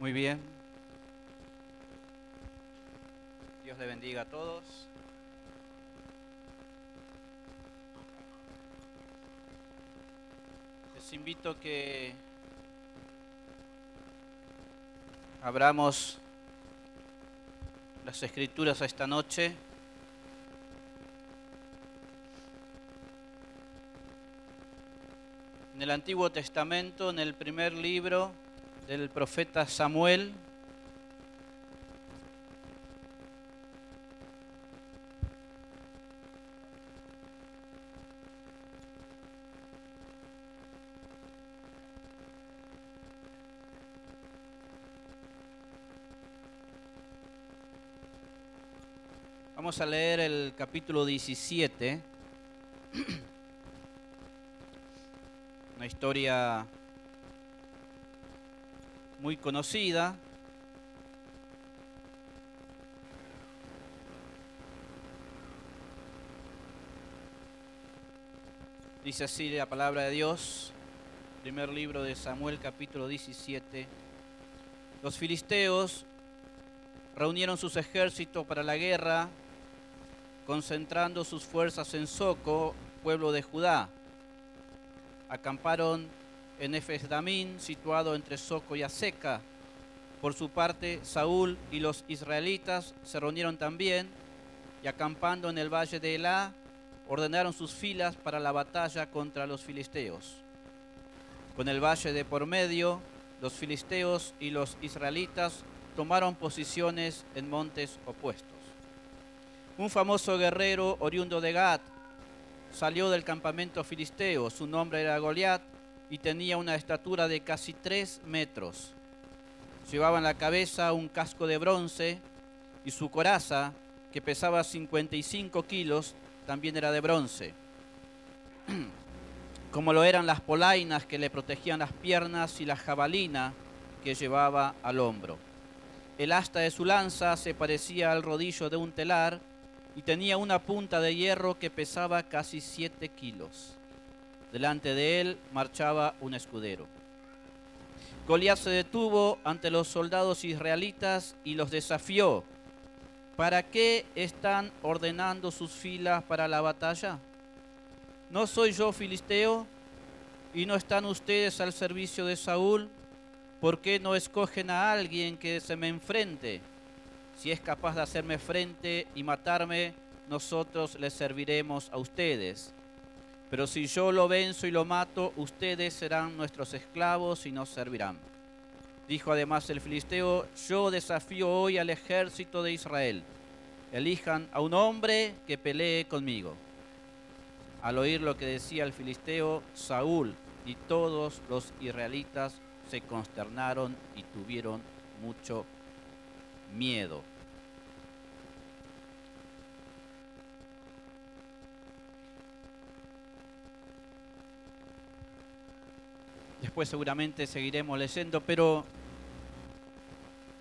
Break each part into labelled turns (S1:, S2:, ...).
S1: Muy bien. Dios le bendiga a todos. Les invito a que abramos las escrituras esta noche. En el Antiguo Testamento, en el primer libro del profeta Samuel. Vamos a leer el capítulo 17. Una historia muy conocida. Dice así la palabra de Dios, primer libro de Samuel capítulo 17. Los filisteos reunieron sus ejércitos para la guerra, concentrando sus fuerzas en Soco, pueblo de Judá. Acamparon en Efesdamín, situado entre Soco y Aseca. Por su parte, Saúl y los israelitas se reunieron también y acampando en el valle de Elá, ordenaron sus filas para la batalla contra los filisteos. Con el valle de por medio, los filisteos y los israelitas tomaron posiciones en montes opuestos. Un famoso guerrero oriundo de Gad salió del campamento filisteo. Su nombre era Goliat y tenía una estatura de casi tres metros. Llevaba en la cabeza un casco de bronce y su coraza, que pesaba 55 kilos, también era de bronce. Como lo eran las polainas que le protegían las piernas y la jabalina que llevaba al hombro. El asta de su lanza se parecía al rodillo de un telar y tenía una punta de hierro que pesaba casi 7 kilos. Delante de él marchaba un escudero. Goliat se detuvo ante los soldados israelitas y los desafió. ¿Para qué están ordenando sus filas para la batalla? ¿No soy yo filisteo? ¿Y no están ustedes al servicio de Saúl? ¿Por qué no escogen a alguien que se me enfrente? Si es capaz de hacerme frente y matarme, nosotros les serviremos a ustedes. Pero si yo lo venzo y lo mato, ustedes serán nuestros esclavos y nos servirán. Dijo además el filisteo, yo desafío hoy al ejército de Israel. Elijan a un hombre que pelee conmigo. Al oír lo que decía el filisteo, Saúl y todos los israelitas se consternaron y tuvieron mucho miedo. Después seguramente seguiremos leyendo, pero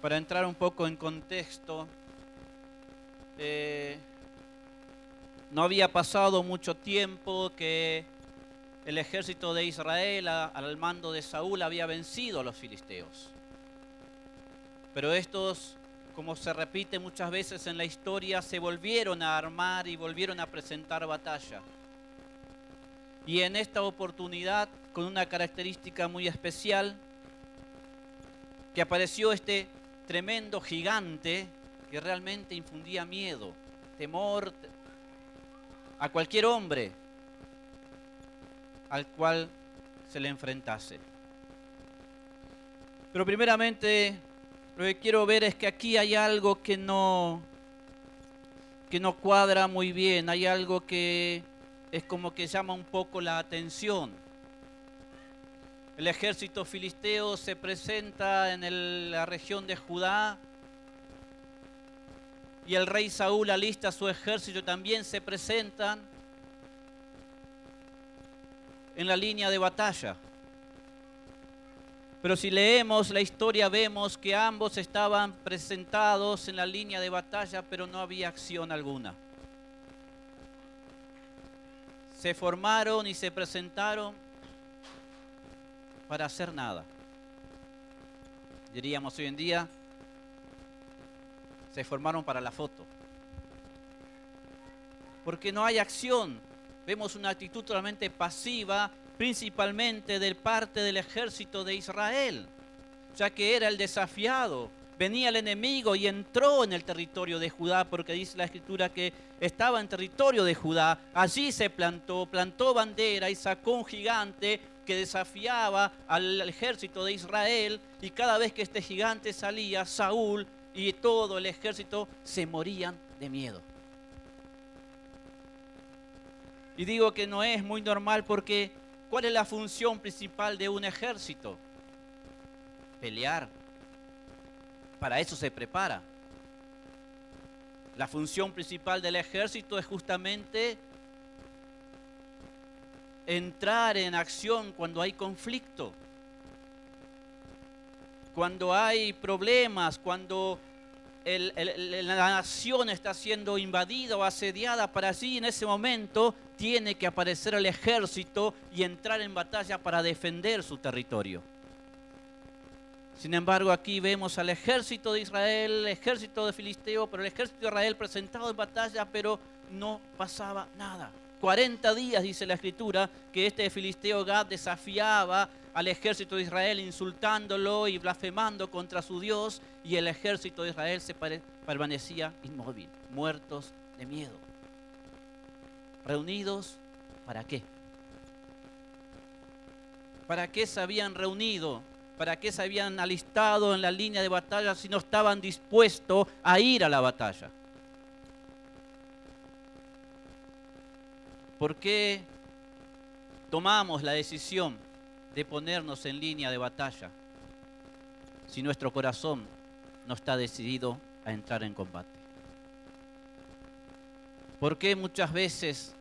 S1: para entrar un poco en contexto, eh, no había pasado mucho tiempo que el ejército de Israel al mando de Saúl había vencido a los filisteos. Pero estos, como se repite muchas veces en la historia, se volvieron a armar y volvieron a presentar batalla. Y en esta oportunidad, con una característica muy especial, que apareció este tremendo gigante que realmente infundía miedo, temor a cualquier hombre al cual se le enfrentase. Pero primeramente lo que quiero ver es que aquí hay algo que no que no cuadra muy bien, hay algo que es como que llama un poco la atención. El ejército filisteo se presenta en la región de Judá y el rey Saúl alista su ejército también se presentan en la línea de batalla. Pero si leemos la historia vemos que ambos estaban presentados en la línea de batalla, pero no había acción alguna se formaron y se presentaron para hacer nada. diríamos hoy en día, se formaron para la foto. Porque no hay acción. Vemos una actitud totalmente pasiva, principalmente de parte del ejército de Israel, ya que era el desafiado. Venía el enemigo y entró en el territorio de Judá, porque dice la escritura que estaba en territorio de Judá. Allí se plantó, plantó bandera y sacó un gigante que desafiaba al ejército de Israel. Y cada vez que este gigante salía, Saúl y todo el ejército se morían de miedo. Y digo que no es muy normal porque ¿cuál es la función principal de un ejército? Pelear. Para eso se prepara. La función principal del ejército es justamente entrar en acción cuando hay conflicto cuando hay problemas, cuando la nación está siendo invadida o asediada, para sí en ese momento tiene que aparecer el ejército y entrar en batalla para defender su territorio. Sin embargo, aquí vemos al ejército de Israel, el ejército de Filisteo, pero el ejército de Israel presentado en batalla, pero no pasaba nada. 40 días, dice la escritura, que este filisteo Gad desafiaba al ejército de Israel insultándolo y blasfemando contra su Dios y el ejército de Israel se permanecía inmóvil, muertos de miedo. ¿Reunidos para qué? ¿Para qué se habían reunido? ¿Para qué se habían alistado en la línea de batalla si no estaban dispuestos a ir a la batalla? ¿Por qué tomamos la decisión de ponernos en línea de batalla si nuestro corazón no está decidido a entrar en combate? ¿Por qué muchas veces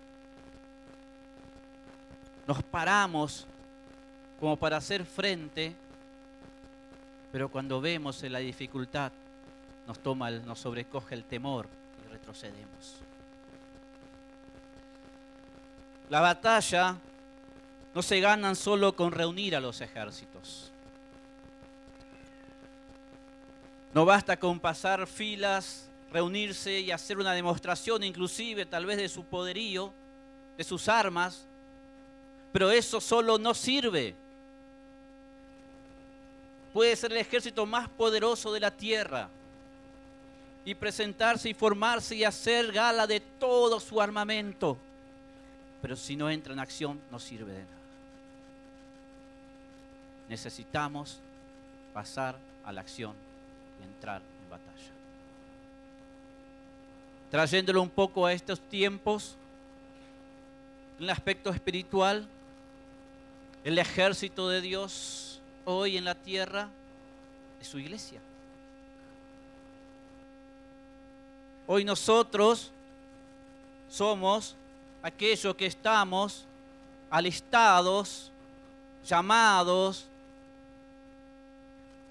S1: nos paramos como para hacer frente, pero cuando vemos en la dificultad nos toma, nos sobrecoge el temor y retrocedemos? La batalla no se ganan solo con reunir a los ejércitos. No basta con pasar filas, reunirse y hacer una demostración inclusive tal vez de su poderío, de sus armas, pero eso solo no sirve. Puede ser el ejército más poderoso de la tierra y presentarse y formarse y hacer gala de todo su armamento pero si no entra en acción no sirve de nada. Necesitamos pasar a la acción y entrar en batalla. Trayéndolo un poco a estos tiempos, en el aspecto espiritual, el ejército de Dios hoy en la tierra es su iglesia. Hoy nosotros somos aquellos que estamos alistados, llamados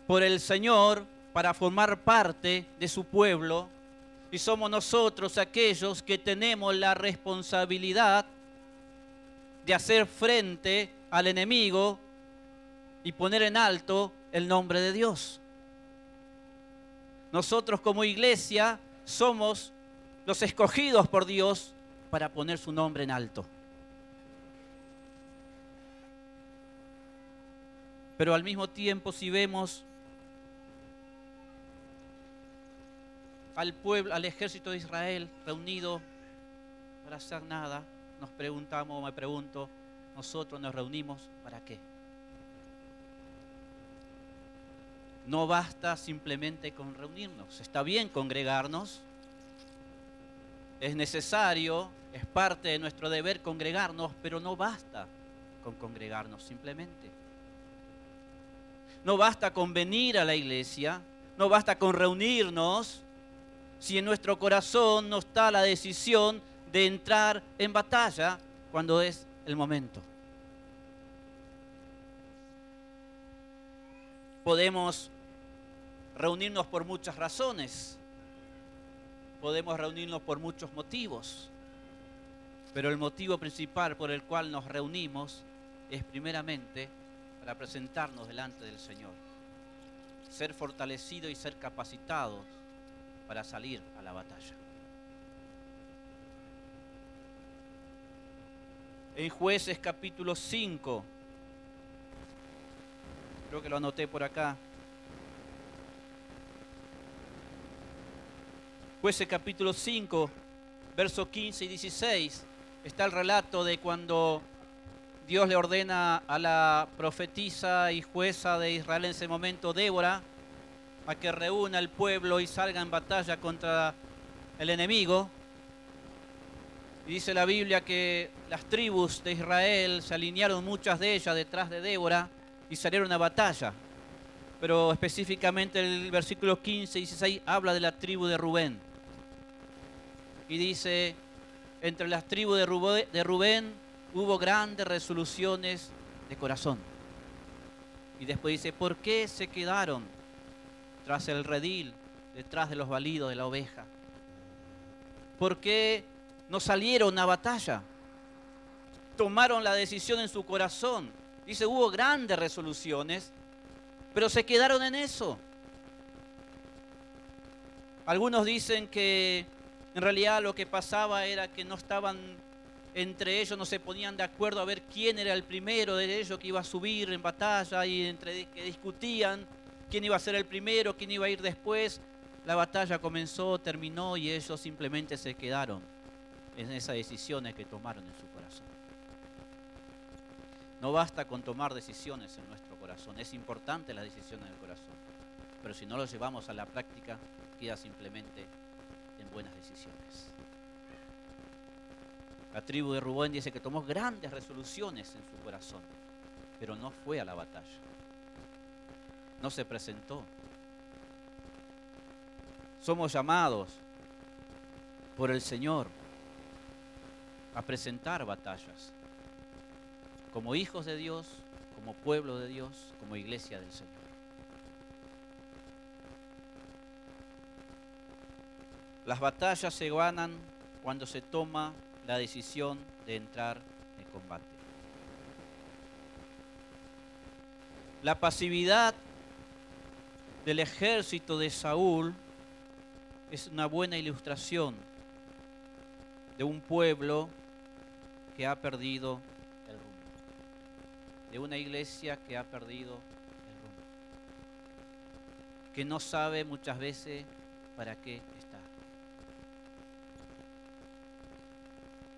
S1: por el Señor para formar parte de su pueblo, y somos nosotros aquellos que tenemos la responsabilidad de hacer frente al enemigo y poner en alto el nombre de Dios. Nosotros como iglesia somos los escogidos por Dios para poner su nombre en alto. Pero al mismo tiempo, si vemos al pueblo, al ejército de Israel reunido para hacer nada, nos preguntamos, me pregunto, nosotros nos reunimos para qué? No basta simplemente con reunirnos. Está bien congregarnos, es necesario, es parte de nuestro deber congregarnos, pero no basta con congregarnos simplemente. No basta con venir a la iglesia, no basta con reunirnos si en nuestro corazón no está la decisión de entrar en batalla cuando es el momento. Podemos reunirnos por muchas razones podemos reunirnos por muchos motivos, pero el motivo principal por el cual nos reunimos es primeramente para presentarnos delante del Señor. ser fortalecidos y ser capacitados para salir a la batalla. En jueces capítulo 5, creo que lo anoté por acá, jueces capítulo 5, versos 15 y 16, está el relato de cuando Dios le ordena a la profetisa y jueza de Israel en ese momento, Débora, a que reúna al pueblo y salga en batalla contra el enemigo. Y dice la Biblia que las tribus de Israel se alinearon muchas de ellas detrás de Débora y salieron a batalla. Pero específicamente el versículo 15 y 16 habla de la tribu de Rubén y dice, entre las tribus de Rubén, hubo grandes resoluciones de corazón. Y después dice, ¿por qué se quedaron tras el redil, detrás de los balidos de la oveja? ¿Por qué no salieron a batalla? Tomaron la decisión en su corazón. Dice, hubo grandes resoluciones, pero se quedaron en eso. Algunos dicen que en realidad lo que pasaba era que no estaban entre ellos, no se ponían de acuerdo a ver quién era el primero de ellos que iba a subir en batalla y entre que discutían quién iba a ser el primero, quién iba a ir después. La batalla comenzó, terminó y ellos simplemente se quedaron en esas decisiones que tomaron en su corazón. No basta con tomar decisiones en nuestro corazón, es importante las decisiones del corazón, pero si no lo llevamos a la práctica, queda simplemente en buenas decisiones. La tribu de Rubén dice que tomó grandes resoluciones en su corazón, pero no fue a la batalla. No se presentó. Somos llamados por el Señor a presentar batallas como hijos de Dios, como pueblo de Dios, como iglesia del Señor. Las batallas se ganan cuando se toma la decisión de entrar en combate. La pasividad del ejército de Saúl es una buena ilustración de un pueblo que ha perdido el rumbo, de una iglesia que ha perdido el rumbo, que no sabe muchas veces para qué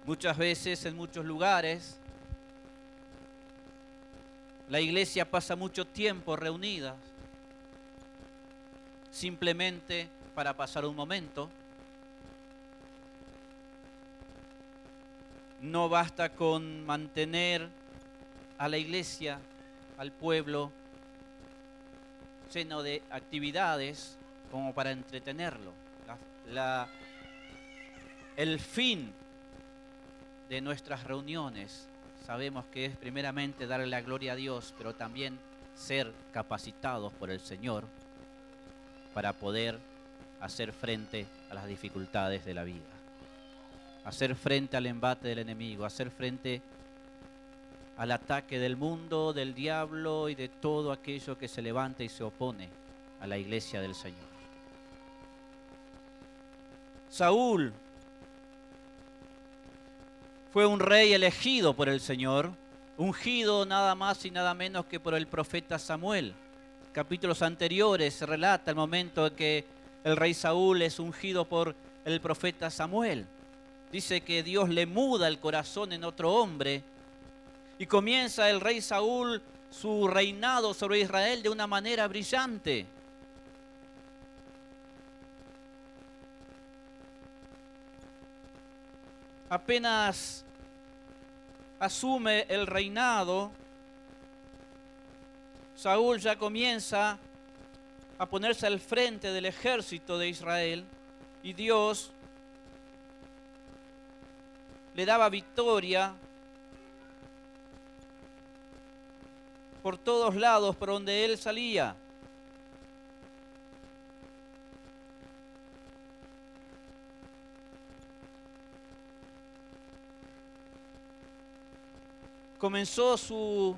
S1: Muchas veces en muchos lugares la iglesia pasa mucho tiempo reunida simplemente para pasar un momento. No basta con mantener a la iglesia, al pueblo, lleno de actividades como para entretenerlo. el fin de nuestras reuniones sabemos que es primeramente darle la gloria a Dios, pero también ser capacitados por el Señor para poder hacer frente a las dificultades de la vida, hacer frente al embate del enemigo, hacer frente al ataque del mundo, del diablo y de todo aquello que se levanta y se opone a la iglesia del Señor. Saúl fue un rey elegido por el Señor, ungido nada más y nada menos que por el profeta Samuel. Capítulos anteriores se relata el momento en que el rey Saúl es ungido por el profeta Samuel. Dice que Dios le muda el corazón en otro hombre y comienza el rey Saúl su reinado sobre Israel de una manera brillante. Apenas asume el reinado, Saúl ya comienza a ponerse al frente del ejército de Israel y Dios le daba victoria por todos lados por donde él salía. Comenzó su,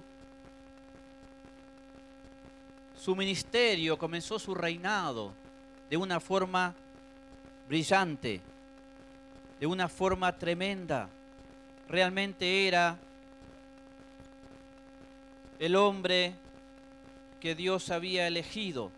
S1: su ministerio, comenzó su reinado de una forma brillante, de una forma tremenda. Realmente era el hombre que Dios había elegido.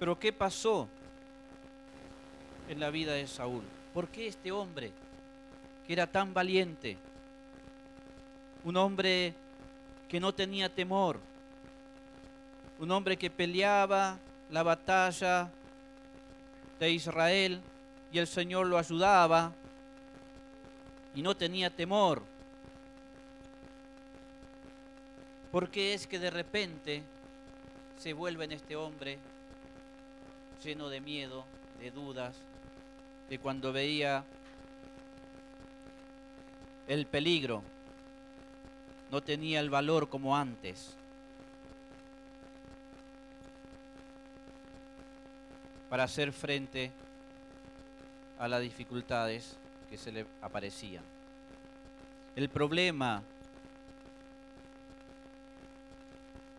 S1: Pero ¿qué pasó en la vida de Saúl? ¿Por qué este hombre, que era tan valiente, un hombre que no tenía temor, un hombre que peleaba la batalla de Israel y el Señor lo ayudaba y no tenía temor? ¿Por qué es que de repente se vuelve en este hombre lleno de miedo, de dudas, que cuando veía el peligro no tenía el valor como antes. para hacer frente a las dificultades que se le aparecían. El problema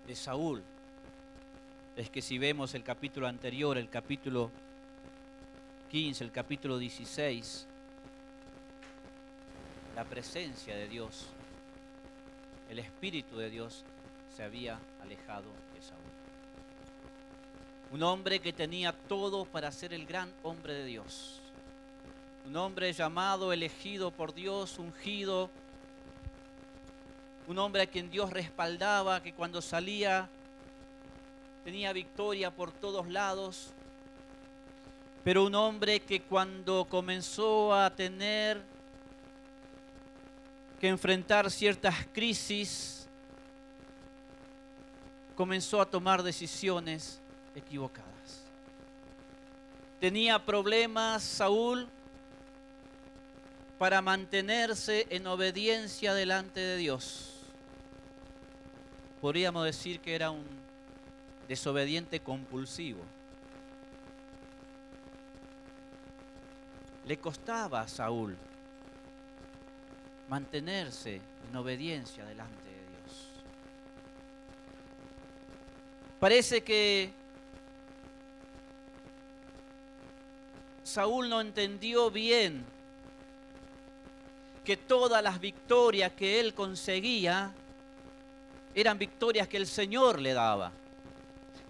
S1: de Saúl es que si vemos el capítulo anterior, el capítulo 15, el capítulo 16, la presencia de Dios, el Espíritu de Dios se había alejado de Saúl. Un hombre que tenía todo para ser el gran hombre de Dios. Un hombre llamado, elegido por Dios, ungido. Un hombre a quien Dios respaldaba, que cuando salía tenía victoria por todos lados, pero un hombre que cuando comenzó a tener que enfrentar ciertas crisis, comenzó a tomar decisiones equivocadas. Tenía problemas Saúl para mantenerse en obediencia delante de Dios. Podríamos decir que era un desobediente compulsivo. Le costaba a Saúl mantenerse en obediencia delante de Dios. Parece que Saúl no entendió bien que todas las victorias que él conseguía eran victorias que el Señor le daba.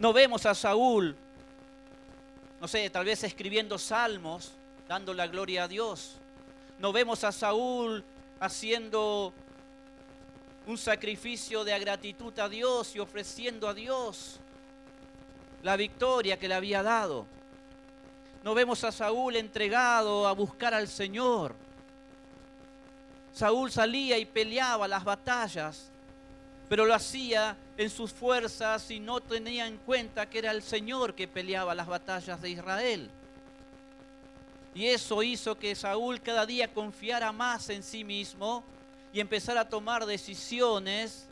S1: No vemos a Saúl, no sé, tal vez escribiendo salmos, dando la gloria a Dios. No vemos a Saúl haciendo un sacrificio de gratitud a Dios y ofreciendo a Dios la victoria que le había dado. No vemos a Saúl entregado a buscar al Señor. Saúl salía y peleaba las batallas, pero lo hacía en sus fuerzas y no tenía en cuenta que era el Señor que peleaba las batallas de Israel. Y eso hizo que Saúl cada día confiara más en sí mismo y empezara a tomar decisiones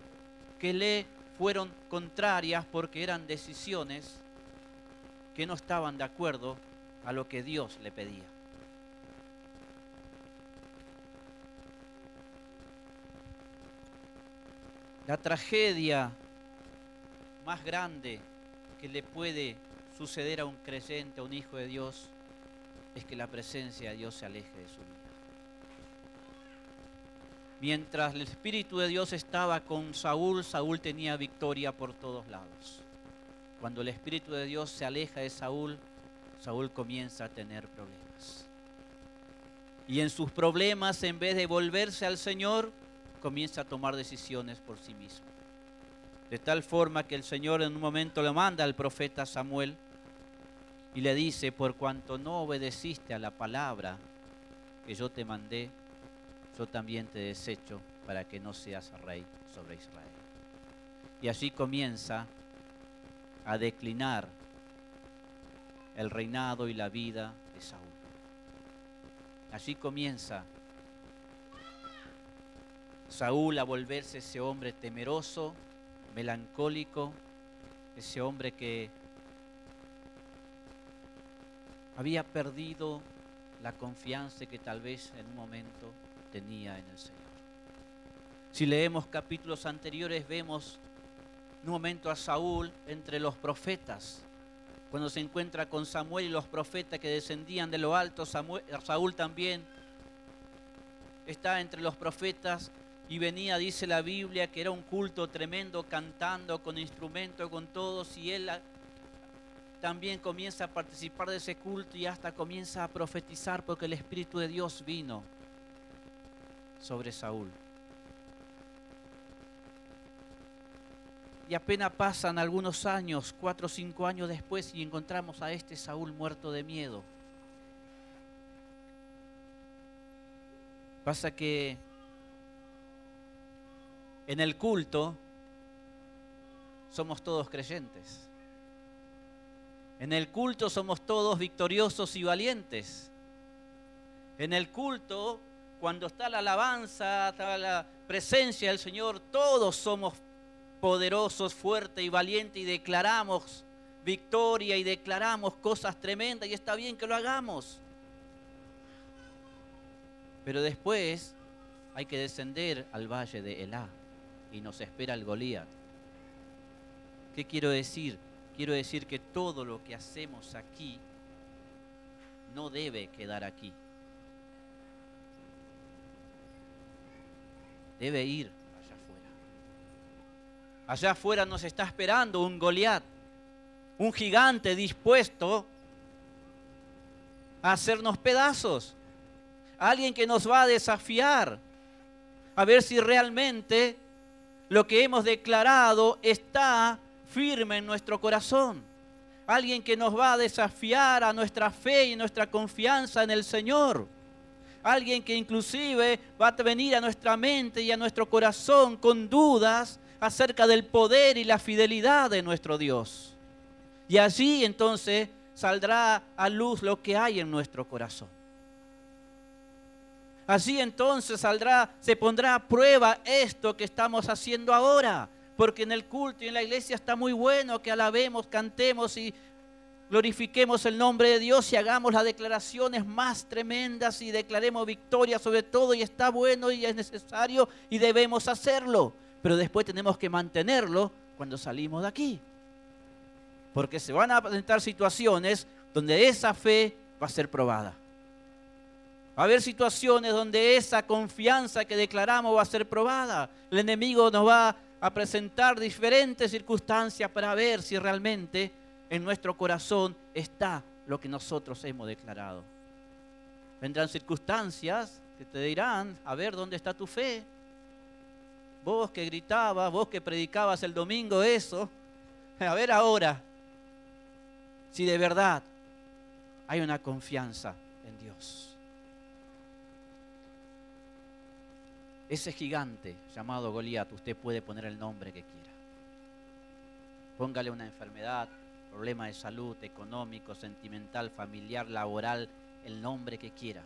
S1: que le fueron contrarias porque eran decisiones que no estaban de acuerdo a lo que Dios le pedía. La tragedia más grande que le puede suceder a un creyente, a un hijo de Dios, es que la presencia de Dios se aleje de su vida. Mientras el Espíritu de Dios estaba con Saúl, Saúl tenía victoria por todos lados. Cuando el Espíritu de Dios se aleja de Saúl, Saúl comienza a tener problemas. Y en sus problemas, en vez de volverse al Señor, comienza a tomar decisiones por sí mismo. De tal forma que el Señor en un momento le manda al profeta Samuel y le dice, por cuanto no obedeciste a la palabra que yo te mandé, yo también te desecho para que no seas rey sobre Israel. Y así comienza a declinar el reinado y la vida de Saúl. Así comienza Saúl a volverse ese hombre temeroso, melancólico, ese hombre que había perdido la confianza que tal vez en un momento tenía en el Señor. Si leemos capítulos anteriores vemos un momento a Saúl entre los profetas, cuando se encuentra con Samuel y los profetas que descendían de lo alto, Saúl también está entre los profetas y venía, dice la Biblia, que era un culto tremendo, cantando con instrumento, con todos, y él también comienza a participar de ese culto y hasta comienza a profetizar porque el Espíritu de Dios vino sobre Saúl. Y apenas pasan algunos años, cuatro o cinco años después, y encontramos a este Saúl muerto de miedo. Pasa que en el culto somos todos creyentes. En el culto somos todos victoriosos y valientes. En el culto, cuando está la alabanza, está la presencia del Señor, todos somos poderosos, fuertes y valientes y declaramos victoria y declaramos cosas tremendas y está bien que lo hagamos. Pero después hay que descender al valle de Elá y nos espera el Goliat. ¿Qué quiero decir? Quiero decir que todo lo que hacemos aquí no debe quedar aquí. Debe ir Allá afuera nos está esperando un Goliat, un gigante dispuesto a hacernos pedazos. Alguien que nos va a desafiar a ver si realmente lo que hemos declarado está firme en nuestro corazón. Alguien que nos va a desafiar a nuestra fe y nuestra confianza en el Señor. Alguien que inclusive va a venir a nuestra mente y a nuestro corazón con dudas acerca del poder y la fidelidad de nuestro Dios. Y allí entonces saldrá a luz lo que hay en nuestro corazón. Así entonces saldrá, se pondrá a prueba esto que estamos haciendo ahora, porque en el culto y en la iglesia está muy bueno que alabemos, cantemos y glorifiquemos el nombre de Dios y hagamos las declaraciones más tremendas y declaremos victoria sobre todo y está bueno y es necesario y debemos hacerlo pero después tenemos que mantenerlo cuando salimos de aquí. Porque se van a presentar situaciones donde esa fe va a ser probada. Va a haber situaciones donde esa confianza que declaramos va a ser probada. El enemigo nos va a presentar diferentes circunstancias para ver si realmente en nuestro corazón está lo que nosotros hemos declarado. Vendrán circunstancias que te dirán, a ver, ¿dónde está tu fe? vos que gritabas, vos que predicabas el domingo eso, a ver ahora si de verdad hay una confianza en Dios. Ese gigante llamado Goliat, usted puede poner el nombre que quiera. Póngale una enfermedad, problema de salud, económico, sentimental, familiar, laboral, el nombre que quiera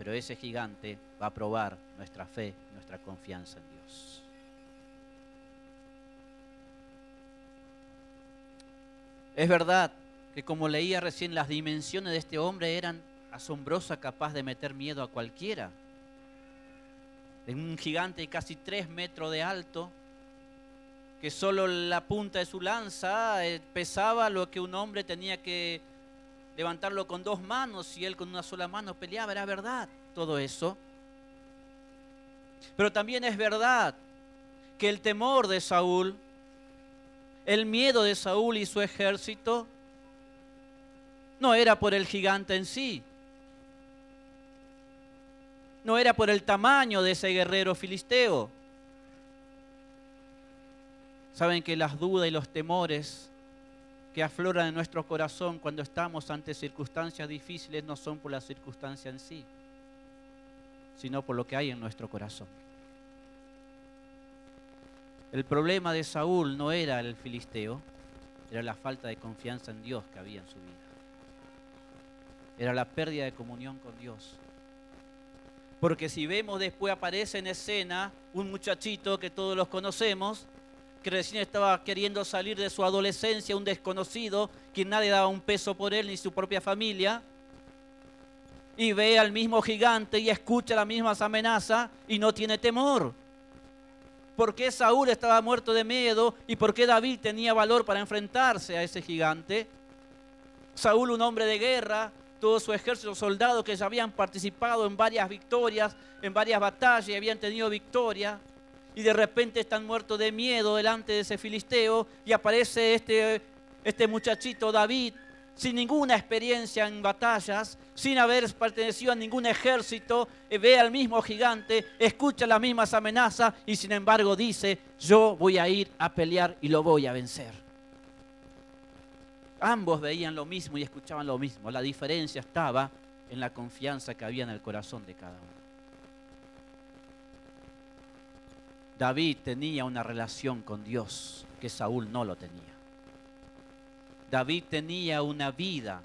S1: pero ese gigante va a probar nuestra fe, nuestra confianza en Dios. Es verdad que como leía recién, las dimensiones de este hombre eran asombrosas, capaz de meter miedo a cualquiera. Un gigante de casi tres metros de alto, que solo la punta de su lanza eh, pesaba lo que un hombre tenía que levantarlo con dos manos y él con una sola mano peleaba. Era verdad todo eso. Pero también es verdad que el temor de Saúl, el miedo de Saúl y su ejército, no era por el gigante en sí, no era por el tamaño de ese guerrero filisteo. Saben que las dudas y los temores que afloran en nuestro corazón cuando estamos ante circunstancias difíciles no son por la circunstancia en sí, sino por lo que hay en nuestro corazón. El problema de Saúl no era el filisteo, era la falta de confianza en Dios que había en su vida. Era la pérdida de comunión con Dios. Porque si vemos después aparece en escena un muchachito que todos los conocemos, que recién estaba queriendo salir de su adolescencia, un desconocido, que nadie daba un peso por él ni su propia familia, y ve al mismo gigante y escucha las mismas amenazas y no tiene temor. ¿Por qué Saúl estaba muerto de miedo y por qué David tenía valor para enfrentarse a ese gigante? Saúl, un hombre de guerra, todo su ejército soldados que ya habían participado en varias victorias, en varias batallas y habían tenido victoria, y de repente están muertos de miedo delante de ese filisteo y aparece este, este muchachito David sin ninguna experiencia en batallas, sin haber pertenecido a ningún ejército, ve al mismo gigante, escucha las mismas amenazas y sin embargo dice, yo voy a ir a pelear y lo voy a vencer. Ambos veían lo mismo y escuchaban lo mismo. La diferencia estaba en la confianza que había en el corazón de cada uno. David tenía una relación con Dios que Saúl no lo tenía. David tenía una vida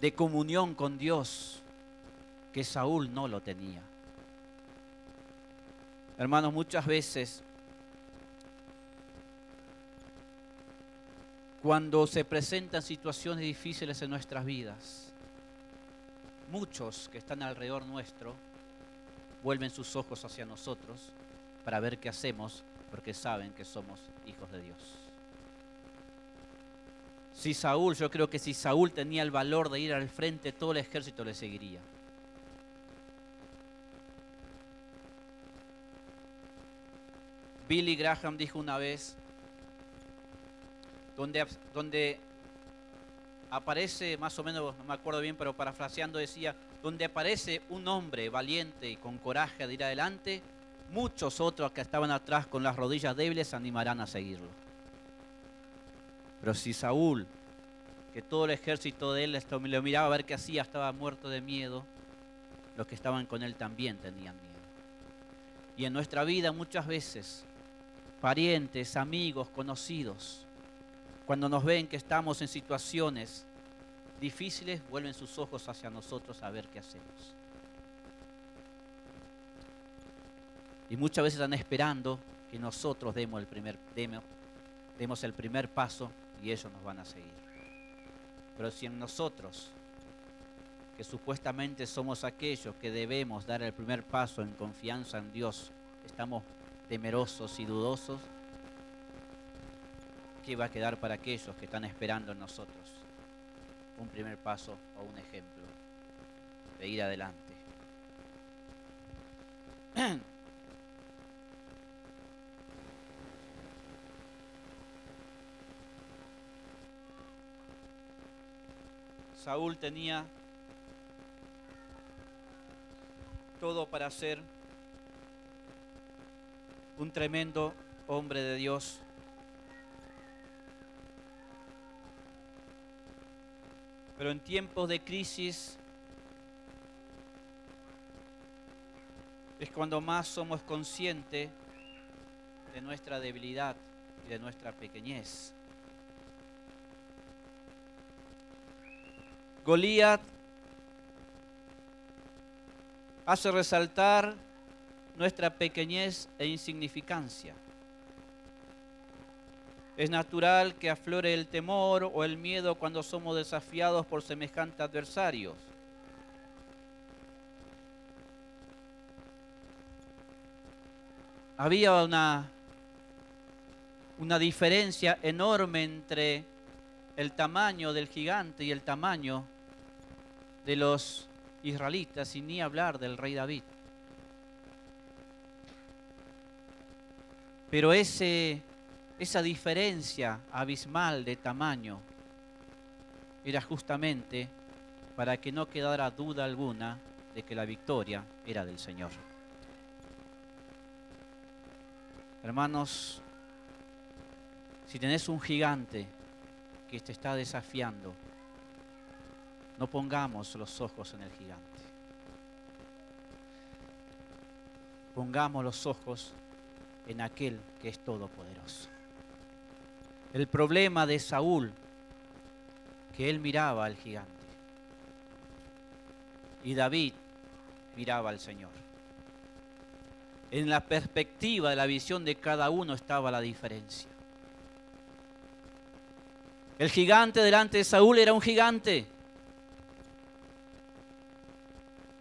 S1: de comunión con Dios que Saúl no lo tenía. Hermanos, muchas veces cuando se presentan situaciones difíciles en nuestras vidas, muchos que están alrededor nuestro vuelven sus ojos hacia nosotros para ver qué hacemos porque saben que somos hijos de Dios. Si Saúl, yo creo que si Saúl tenía el valor de ir al frente, todo el ejército le seguiría. Billy Graham dijo una vez, donde, aparece, más o menos, no me acuerdo bien, pero parafraseando decía, donde aparece un hombre valiente y con coraje de ir adelante, muchos otros que estaban atrás con las rodillas débiles se animarán a seguirlo. Pero si Saúl, que todo el ejército de él lo miraba a ver qué hacía, estaba muerto de miedo, los que estaban con él también tenían miedo. Y en nuestra vida muchas veces, parientes, amigos, conocidos, cuando nos ven que estamos en situaciones difíciles, vuelven sus ojos hacia nosotros a ver qué hacemos. Y muchas veces están esperando que nosotros demos el primer, demos, demos el primer paso y ellos nos van a seguir. Pero si en nosotros, que supuestamente somos aquellos que debemos dar el primer paso en confianza en Dios, estamos temerosos y dudosos, ¿qué va a quedar para aquellos que están esperando en nosotros? Un primer paso o un ejemplo de ir adelante. Saúl tenía todo para ser un tremendo hombre de Dios Pero en tiempos de crisis es cuando más somos conscientes de nuestra debilidad y de nuestra pequeñez. Goliat hace resaltar nuestra pequeñez e insignificancia. Es natural que aflore el temor o el miedo cuando somos desafiados por semejantes adversarios. Había una, una diferencia enorme entre el tamaño del gigante y el tamaño de los israelitas, y ni hablar del rey David. Pero ese esa diferencia abismal de tamaño era justamente para que no quedara duda alguna de que la victoria era del Señor. Hermanos, si tenés un gigante que te está desafiando, no pongamos los ojos en el gigante. Pongamos los ojos en aquel que es todopoderoso. El problema de Saúl, que él miraba al gigante. Y David miraba al Señor. En la perspectiva de la visión de cada uno estaba la diferencia. El gigante delante de Saúl era un gigante.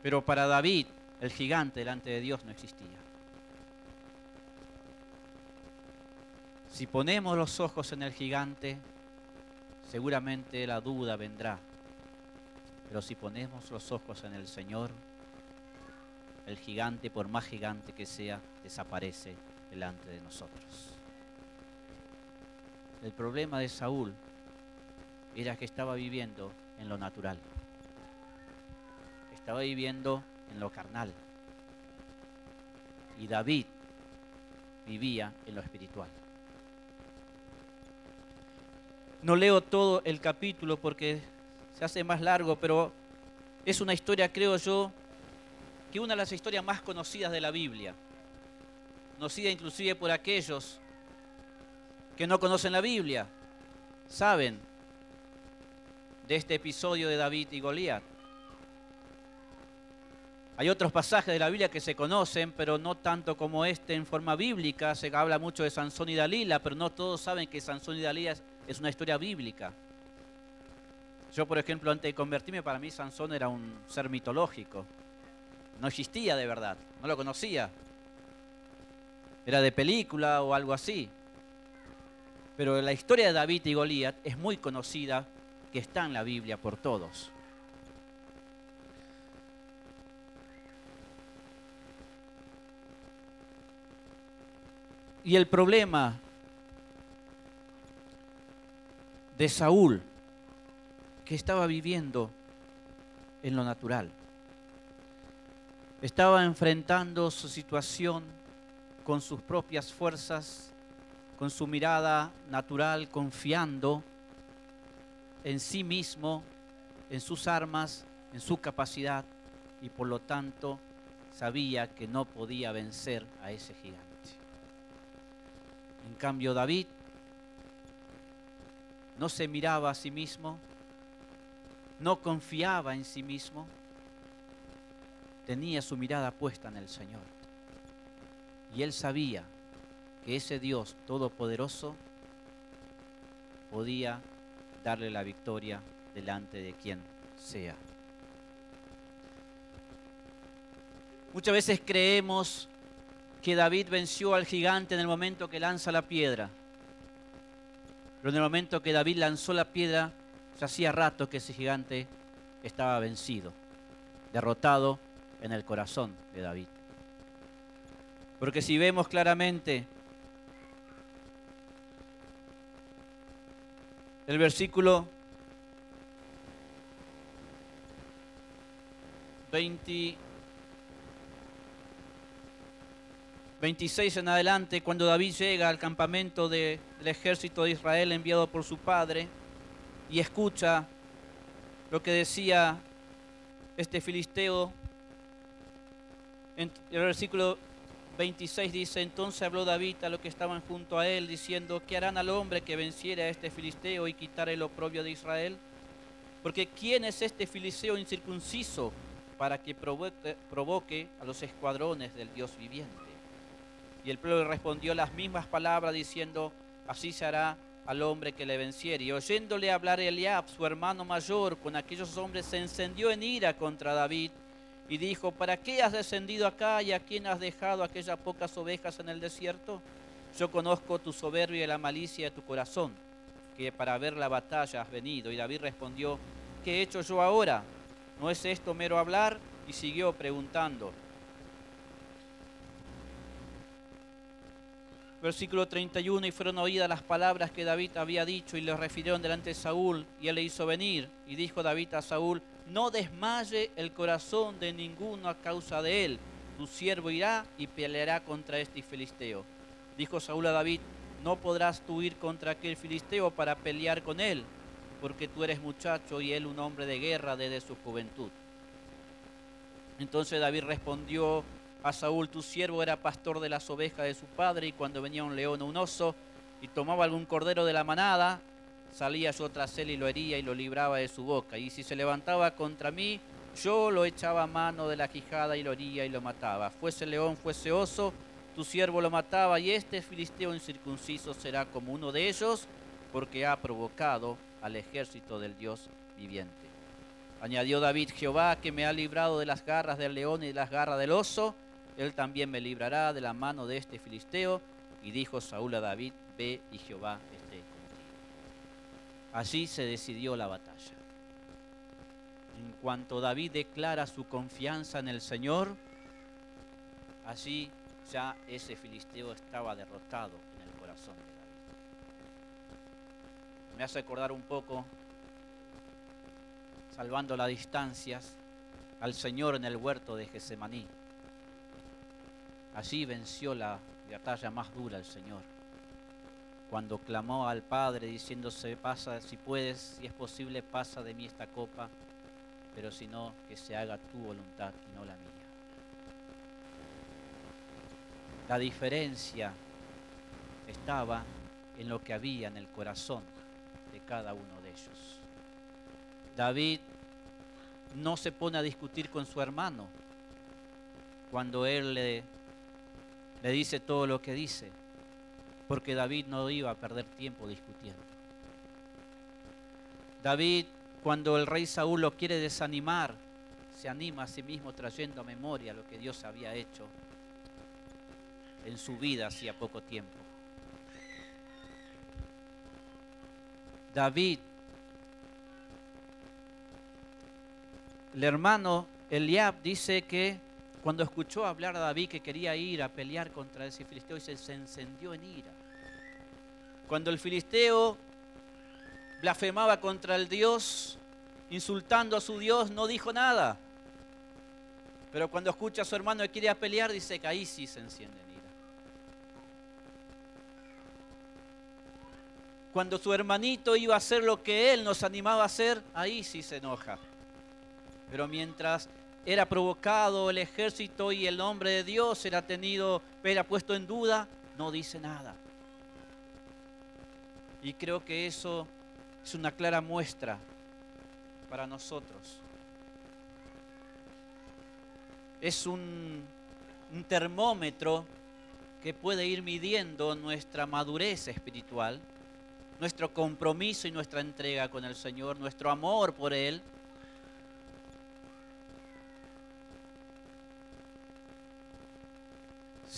S1: Pero para David, el gigante delante de Dios no existía. Si ponemos los ojos en el gigante, seguramente la duda vendrá. Pero si ponemos los ojos en el Señor, el gigante, por más gigante que sea, desaparece delante de nosotros. El problema de Saúl era que estaba viviendo en lo natural. Estaba viviendo en lo carnal. Y David vivía en lo espiritual. No leo todo el capítulo porque se hace más largo, pero es una historia, creo yo, que una de las historias más conocidas de la Biblia, conocida inclusive por aquellos que no conocen la Biblia, saben de este episodio de David y Goliat. Hay otros pasajes de la Biblia que se conocen, pero no tanto como este en forma bíblica. Se habla mucho de Sansón y Dalila, pero no todos saben que Sansón y Dalila es una historia bíblica. Yo, por ejemplo, antes de convertirme, para mí Sansón era un ser mitológico. No existía de verdad, no lo conocía. Era de película o algo así. Pero la historia de David y Goliat es muy conocida, que está en la Biblia por todos. Y el problema de Saúl que estaba viviendo en lo natural. Estaba enfrentando su situación con sus propias fuerzas, con su mirada natural, confiando en sí mismo, en sus armas, en su capacidad y por lo tanto sabía que no podía vencer a ese gigante. En cambio David no se miraba a sí mismo, no confiaba en sí mismo, tenía su mirada puesta en el Señor. Y él sabía que ese Dios todopoderoso podía darle la victoria delante de quien sea. Muchas veces creemos que David venció al gigante en el momento que lanza la piedra. Pero en el momento que David lanzó la piedra, ya hacía rato que ese gigante estaba vencido, derrotado en el corazón de David. Porque si vemos claramente el versículo 26 en adelante, cuando David llega al campamento del ejército de Israel enviado por su padre, y escucha lo que decía este filisteo. En el versículo 26 dice, entonces habló David a los que estaban junto a él, diciendo, ¿qué harán al hombre que venciera a este filisteo y quitara el oprobio de Israel? Porque ¿quién es este filisteo incircunciso para que provoque a los escuadrones del Dios viviente? Y el pueblo respondió las mismas palabras diciendo, así se hará al hombre que le venciere. Y oyéndole hablar Eliab, su hermano mayor, con aquellos hombres, se encendió en ira contra David y dijo, ¿para qué has descendido acá y a quién has dejado aquellas pocas ovejas en el desierto? Yo conozco tu soberbia y la malicia de tu corazón, que para ver la batalla has venido. Y David respondió, ¿qué he hecho yo ahora? ¿No es esto mero hablar? Y siguió preguntando. Versículo 31, y fueron oídas las palabras que David había dicho y le refirieron delante de Saúl, y él le hizo venir. Y dijo David a Saúl, no desmaye el corazón de ninguno a causa de él. Tu siervo irá y peleará contra este filisteo. Dijo Saúl a David, no podrás tú ir contra aquel filisteo para pelear con él, porque tú eres muchacho y él un hombre de guerra desde su juventud. Entonces David respondió a Saúl, tu siervo era pastor de las ovejas de su padre, y cuando venía un león o un oso y tomaba algún cordero de la manada, salía yo tras él y lo hería y lo libraba de su boca. Y si se levantaba contra mí, yo lo echaba a mano de la quijada y lo hería y lo mataba. Fuese león, fuese oso, tu siervo lo mataba, y este filisteo incircunciso será como uno de ellos, porque ha provocado al ejército del Dios viviente. Añadió David, Jehová que me ha librado de las garras del león y de las garras del oso, él también me librará de la mano de este filisteo. Y dijo Saúl a David, ve y Jehová esté contigo. Allí se decidió la batalla. En cuanto David declara su confianza en el Señor, allí ya ese filisteo estaba derrotado en el corazón de David. Me hace recordar un poco, salvando las distancias, al Señor en el huerto de Gesemaní. Allí venció la batalla más dura el Señor. Cuando clamó al Padre diciéndose, pasa, si puedes, si es posible, pasa de mí esta copa, pero si no, que se haga tu voluntad y no la mía. La diferencia estaba en lo que había en el corazón de cada uno de ellos. David no se pone a discutir con su hermano cuando él le, le dice todo lo que dice, porque David no iba a perder tiempo discutiendo. David, cuando el rey Saúl lo quiere desanimar, se anima a sí mismo trayendo a memoria lo que Dios había hecho en su vida hacía poco tiempo. David, el hermano Eliab dice que cuando escuchó hablar a David que quería ir a pelear contra ese filisteo, y se encendió en ira. Cuando el filisteo blasfemaba contra el Dios, insultando a su Dios, no dijo nada. Pero cuando escucha a su hermano que quiere pelear, dice que ahí sí se enciende en ira. Cuando su hermanito iba a hacer lo que él nos animaba a hacer, ahí sí se enoja. Pero mientras era provocado el ejército y el nombre de Dios era tenido, era puesto en duda, no dice nada. Y creo que eso es una clara muestra para nosotros. Es un, un termómetro que puede ir midiendo nuestra madurez espiritual, nuestro compromiso y nuestra entrega con el Señor, nuestro amor por Él.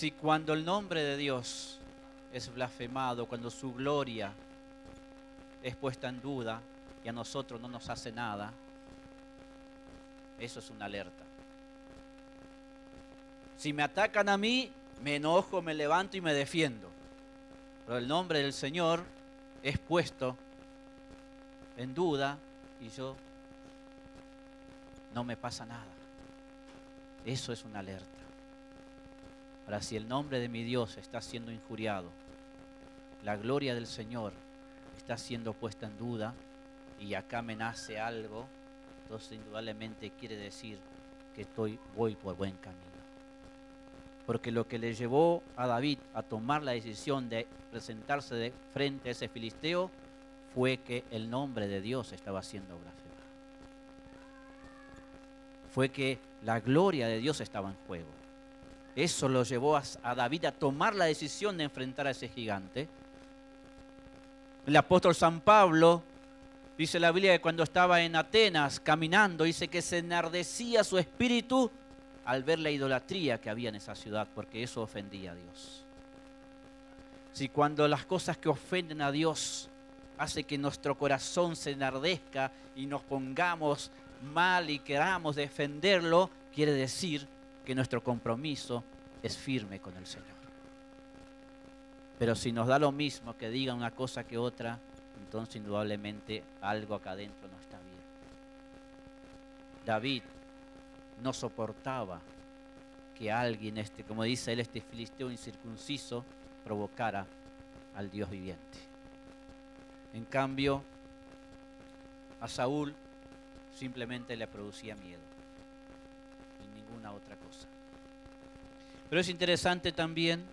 S1: Si cuando el nombre de Dios es blasfemado, cuando su gloria es puesta en duda y a nosotros no nos hace nada, eso es una alerta. Si me atacan a mí, me enojo, me levanto y me defiendo. Pero el nombre del Señor es puesto en duda y yo no me pasa nada. Eso es una alerta. Ahora, si el nombre de mi Dios está siendo injuriado, la gloria del Señor está siendo puesta en duda y acá me nace algo, entonces indudablemente quiere decir que estoy, voy por buen camino. Porque lo que le llevó a David a tomar la decisión de presentarse frente a ese filisteo fue que el nombre de Dios estaba siendo blasfemado. Fue que la gloria de Dios estaba en juego. Eso lo llevó a, David a tomar la decisión de enfrentar a ese gigante. El apóstol San Pablo dice la Biblia que cuando estaba en Atenas caminando, dice que se enardecía su espíritu al ver la idolatría que había en esa ciudad, porque eso ofendía a Dios. Si cuando las cosas que ofenden a Dios hace que nuestro corazón se enardezca y nos pongamos mal y queramos defenderlo, quiere decir que nuestro compromiso es firme con el Señor. Pero si nos da lo mismo que diga una cosa que otra, entonces indudablemente algo acá adentro no está bien. David no soportaba que alguien, este, como dice él, este filisteo incircunciso, provocara al Dios viviente. En cambio, a Saúl simplemente le producía miedo y ninguna otra cosa. Pero es interesante también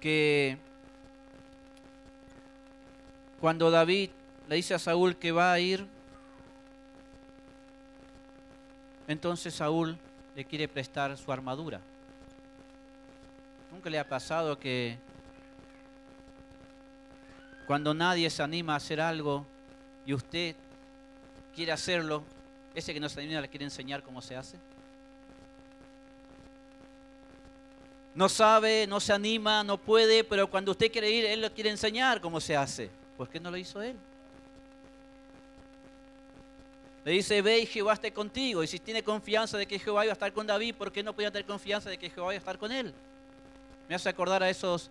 S1: que cuando David le dice a Saúl que va a ir Entonces Saúl le quiere prestar su armadura. ¿Nunca le ha pasado que cuando nadie se anima a hacer algo y usted quiere hacerlo, ese que no se anima le quiere enseñar cómo se hace? No sabe, no se anima, no puede, pero cuando usted quiere ir, él lo quiere enseñar cómo se hace. ¿Por qué no lo hizo él? Le dice, ve y Jehová esté contigo. Y si tiene confianza de que Jehová iba a estar con David, ¿por qué no podía tener confianza de que Jehová iba a estar con él? Me hace acordar a esos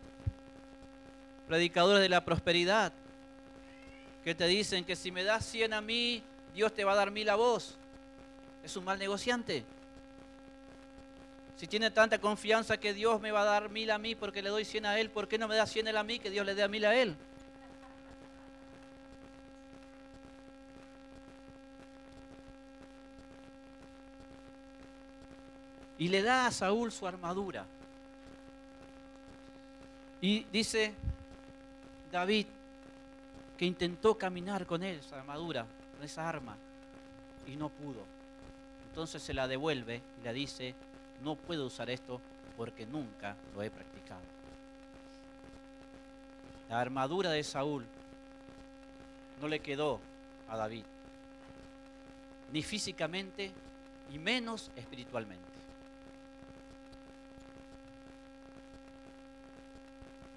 S1: predicadores de la prosperidad que te dicen que si me das 100 a mí, Dios te va a dar mil a vos. Es un mal negociante. Si tiene tanta confianza que Dios me va a dar mil a mí porque le doy 100 a Él, ¿por qué no me da 100 Él a mí que Dios le dé a mil a Él? Y le da a Saúl su armadura. Y dice David que intentó caminar con él, esa armadura, con esa arma, y no pudo. Entonces se la devuelve y le dice, no puedo usar esto porque nunca lo he practicado. La armadura de Saúl no le quedó a David, ni físicamente y menos espiritualmente.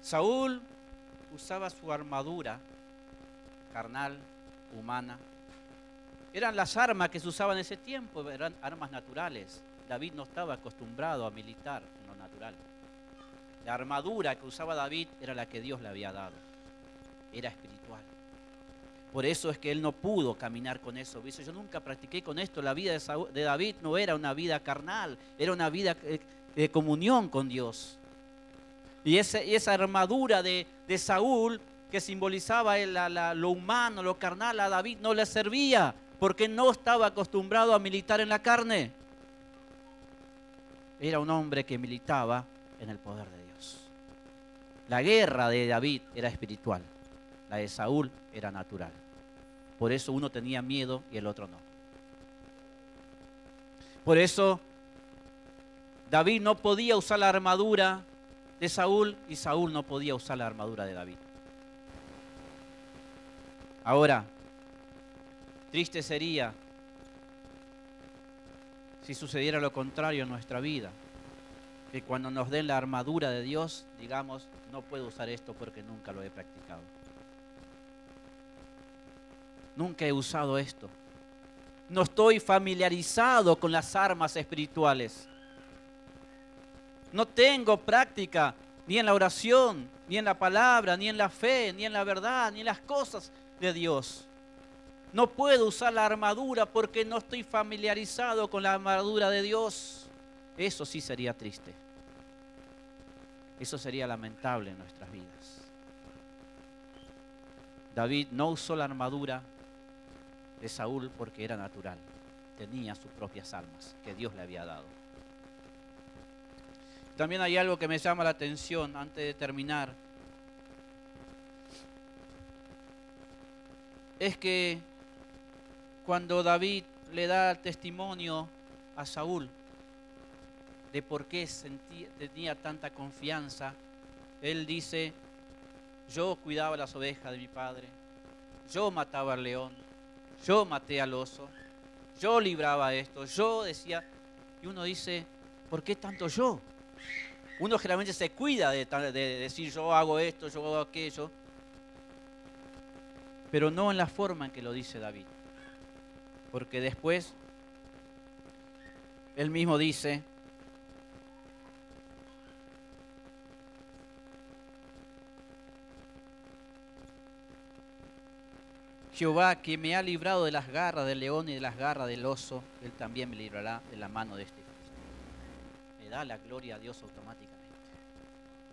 S1: Saúl usaba su armadura carnal, humana. Eran las armas que se usaban en ese tiempo, eran armas naturales. David no estaba acostumbrado a militar en lo natural. La armadura que usaba David era la que Dios le había dado. Era espiritual. Por eso es que él no pudo caminar con eso. Dice, yo nunca practiqué con esto. La vida de, David no era una vida carnal, era una vida eh, de comunión con Dios. Y, esa armadura de, Saúl que simbolizaba lo humano, lo carnal, a David no le servía porque no estaba acostumbrado a militar en la carne era un hombre que militaba en el poder de Dios. La guerra de David era espiritual, la de Saúl era natural. Por eso uno tenía miedo y el otro no. Por eso David no podía usar la armadura de Saúl y Saúl no podía usar la armadura de David. Ahora, triste sería si sucediera lo contrario en nuestra vida. Que cuando nos den la armadura de Dios, digamos, no puedo usar esto porque nunca lo he practicado. Nunca he usado esto. No estoy familiarizado con las armas espirituales. No tengo práctica ni en la oración, ni en la palabra, ni en la fe, ni en la verdad, ni en las cosas de Dios. No puedo usar la armadura porque no estoy familiarizado con la armadura de Dios. Eso sí sería triste. Eso sería lamentable en nuestras vidas. David no usó la armadura de Saúl porque era natural. Tenía sus propias armas que Dios le había dado. También hay algo que me llama la atención antes de terminar. Es que cuando David le da testimonio a Saúl de por qué tenía tanta confianza, él dice, yo cuidaba las ovejas de mi padre, yo mataba al león, yo maté al oso, yo libraba esto, yo decía, y uno dice, ¿por qué tanto yo? Uno generalmente se cuida de, de decir yo hago esto, yo hago aquello, pero no en la forma en que lo dice David porque después él mismo dice, Jehová que me ha librado de las garras del león y de las garras del oso, él también me librará de la mano de este Me da la gloria a Dios automáticamente.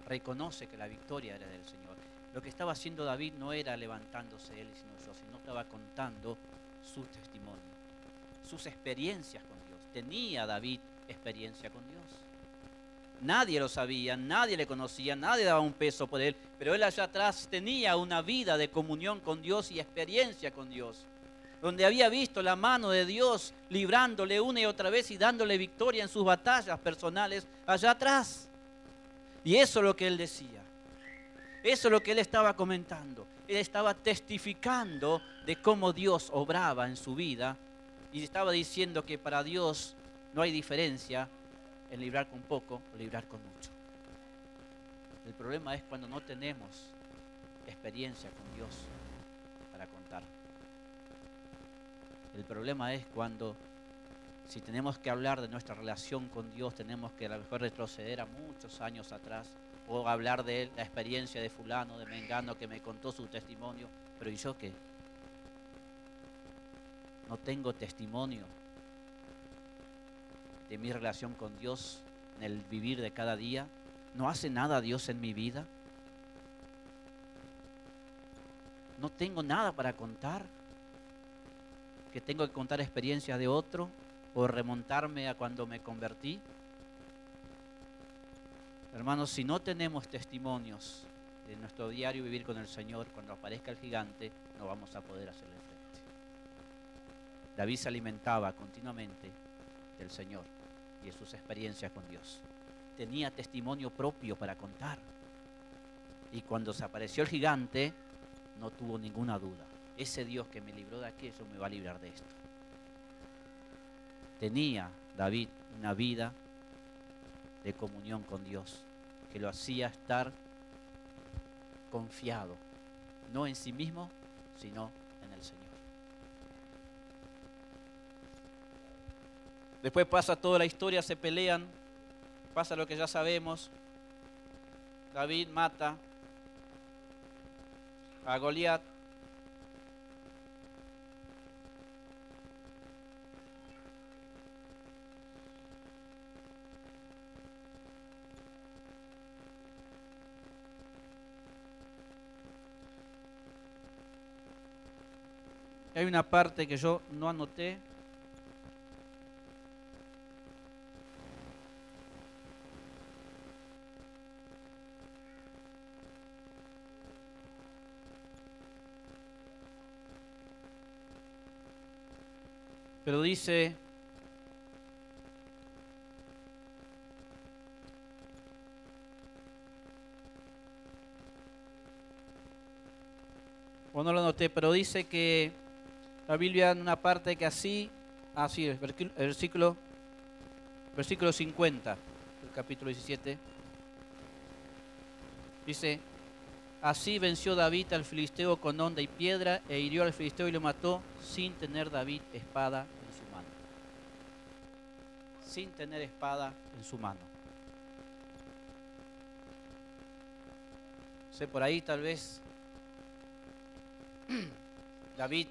S1: Reconoce que la victoria era del Señor. Lo que estaba haciendo David no era levantándose él, sino yo, sino estaba contando su testimonio, sus experiencias con Dios. Tenía David experiencia con Dios. Nadie lo sabía, nadie le conocía, nadie daba un peso por él, pero él allá atrás tenía una vida de comunión con Dios y experiencia con Dios. donde había visto la mano de Dios librándole una y otra vez y dándole victoria en sus batallas personales allá atrás. Y eso es lo que él decía. Eso es lo que él estaba comentando. Estaba testificando de cómo Dios obraba en su vida y estaba diciendo que para Dios no hay diferencia en librar con poco o librar con mucho. El problema es cuando no tenemos experiencia con Dios para contar. El problema es cuando, si tenemos que hablar de nuestra relación con Dios, tenemos que a lo mejor retroceder a muchos años atrás o hablar de la experiencia de fulano, de Mengano, que me contó su testimonio. Pero ¿y yo qué? No tengo testimonio de mi relación con Dios en el vivir de cada día. ¿No hace nada Dios en mi vida? ¿No tengo nada para contar? ¿Que tengo que contar experiencias de otro o remontarme a cuando me convertí? Hermanos, si no tenemos testimonios de nuestro diario vivir con el Señor, cuando aparezca el gigante, no vamos a poder hacerle frente. David se alimentaba continuamente del Señor y de sus experiencias con Dios. Tenía testimonio propio para contar. Y cuando se apareció el gigante, no tuvo ninguna duda. Ese Dios que me libró de aquello me va a librar de esto. Tenía David una vida de comunión con Dios, que lo hacía estar confiado, no en sí mismo, sino en el Señor. Después pasa toda la historia, se pelean, pasa lo que ya sabemos. David mata a Goliat Hay una parte que yo no anoté. Pero dice, o no lo anoté, pero dice que la Biblia en una parte que así, así es, versículo, versículo 50, el capítulo 17, dice, así venció David al filisteo con onda y piedra e hirió al filisteo y lo mató sin tener David espada en su mano. Sin tener espada en su mano. sé, por ahí tal vez David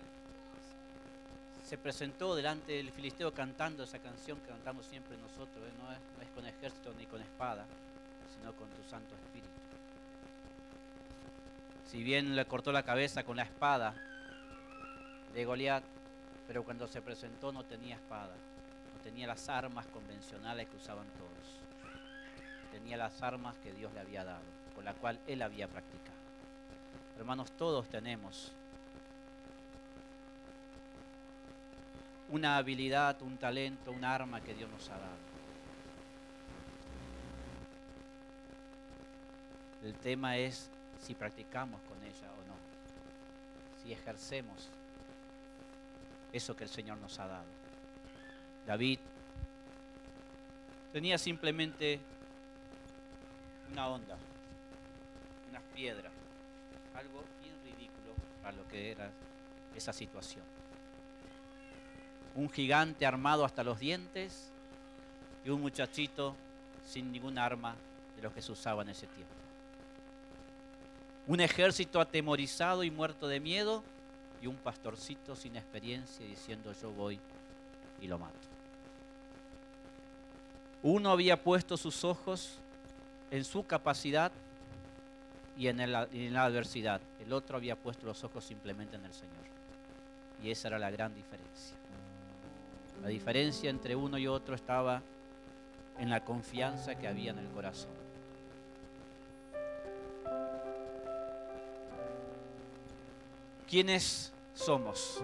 S1: se presentó delante del filisteo cantando esa canción que cantamos siempre nosotros, ¿eh? no, es, con ejército ni con espada, sino con tu Santo Espíritu. Si bien le cortó la cabeza con la espada de Goliat, pero cuando se presentó no tenía espada, no tenía las armas convencionales que usaban todos, tenía las armas que Dios le había dado, con la cual él había practicado. Hermanos, todos tenemos una habilidad, un talento, un arma que Dios nos ha dado. El tema es si practicamos con ella o no, si ejercemos eso que el Señor nos ha dado. David tenía simplemente una onda, unas piedras, algo bien ridículo para lo que era esa situación un gigante armado hasta los dientes y un muchachito sin ningún arma de los que se usaba en ese tiempo. Un ejército atemorizado y muerto de miedo y un pastorcito sin experiencia diciendo yo voy y lo mato. Uno había puesto sus ojos en su capacidad y en, en, la adversidad. El otro había puesto los ojos simplemente en el Señor. Y esa era la gran diferencia. La diferencia entre uno y otro estaba en la confianza que había en el corazón. ¿Quiénes somos?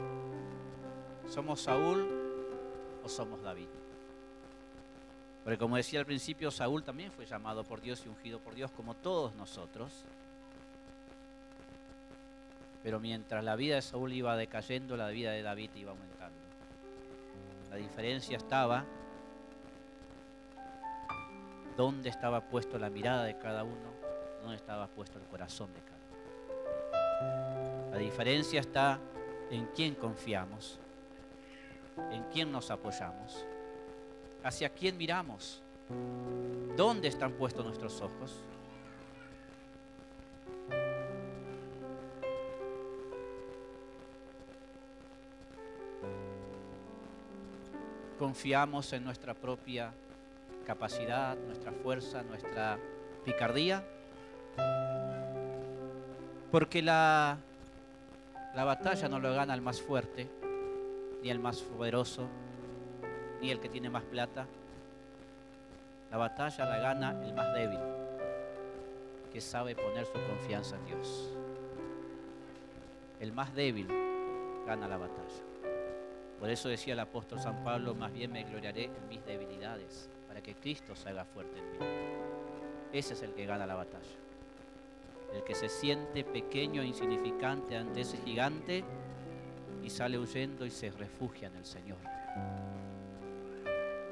S1: ¿Somos Saúl o somos David? Porque como decía al principio, Saúl también fue llamado por Dios y ungido por Dios como todos nosotros. Pero mientras la vida de Saúl iba decayendo, la vida de David iba aumentando. La diferencia estaba dónde estaba puesto la mirada de cada uno, dónde estaba puesto el corazón de cada uno. La diferencia está en quién confiamos, en quién nos apoyamos, hacia quién miramos, dónde están puestos nuestros ojos. Confiamos en nuestra propia capacidad, nuestra fuerza, nuestra picardía. Porque la, la batalla no lo gana el más fuerte, ni el más poderoso, ni el que tiene más plata. La batalla la gana el más débil, que sabe poner su confianza en Dios. El más débil gana la batalla. Por eso decía el apóstol San Pablo, más bien me gloriaré en mis debilidades que Cristo se haga fuerte en mí. Ese es el que gana la batalla. El que se siente pequeño e insignificante ante ese gigante y sale huyendo y se refugia en el Señor.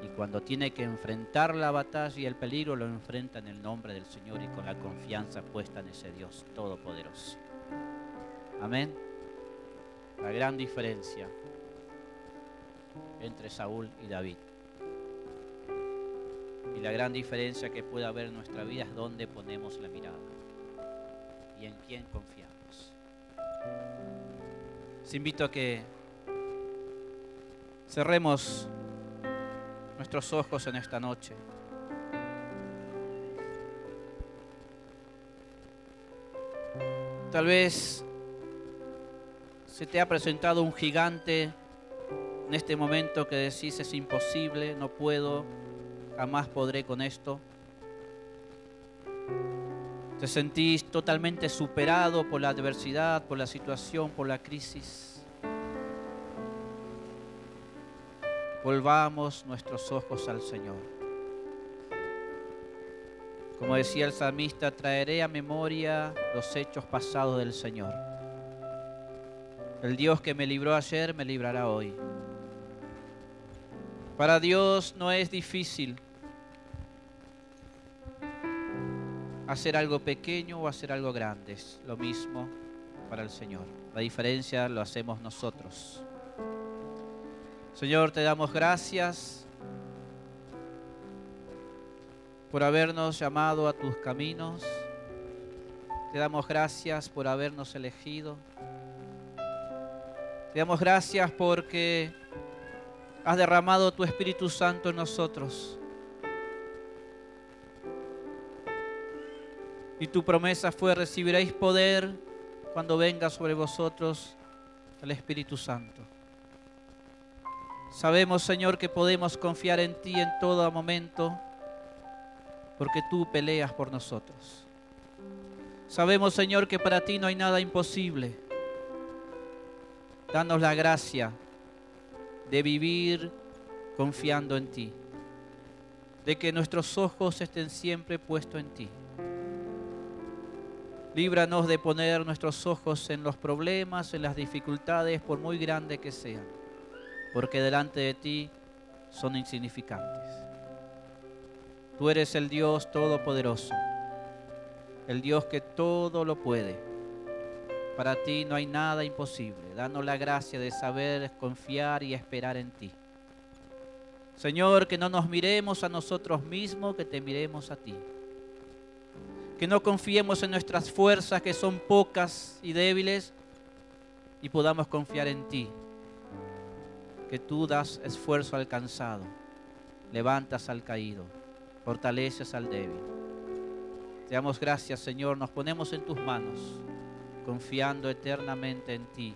S1: Y cuando tiene que enfrentar la batalla y el peligro, lo enfrenta en el nombre del Señor y con la confianza puesta en ese Dios todopoderoso. Amén. La gran diferencia entre Saúl y David. Y la gran diferencia que puede haber en nuestra vida es dónde ponemos la mirada y en quién confiamos. Les invito a que cerremos nuestros ojos en esta noche. Tal vez se te ha presentado un gigante en este momento que decís es imposible, no puedo, jamás podré con esto. Te sentís totalmente superado por la adversidad, por la situación, por la crisis. Volvamos nuestros ojos al Señor. Como decía el salmista, traeré a memoria los hechos pasados del Señor. El Dios que me libró ayer me librará hoy. Para Dios no es difícil hacer algo pequeño o hacer algo grande. Es lo mismo para el Señor. La diferencia lo hacemos nosotros. Señor, te damos gracias por habernos llamado a tus caminos. Te damos gracias por habernos elegido. Te damos gracias porque has derramado tu Espíritu Santo en nosotros. Y tu promesa fue, recibiréis poder cuando venga sobre vosotros el Espíritu Santo. Sabemos, Señor, que podemos confiar en ti en todo momento, porque tú peleas por nosotros. Sabemos, Señor, que para ti no hay nada imposible. Danos la gracia de vivir confiando en ti, de que nuestros ojos estén siempre puestos en ti. Líbranos de poner nuestros ojos en los problemas, en las dificultades, por muy grandes que sean, porque delante de ti son insignificantes. Tú eres el Dios todopoderoso, el Dios que todo lo puede. Para ti no hay nada imposible. Danos la gracia de saber confiar y esperar en ti. Señor, que no nos miremos a nosotros mismos, que te miremos a ti que no confiemos en nuestras fuerzas que son pocas y débiles y podamos confiar en ti, que tú das esfuerzo al cansado, levantas al caído, fortaleces al débil. Te damos gracias, Señor, nos ponemos en tus manos, confiando eternamente en ti,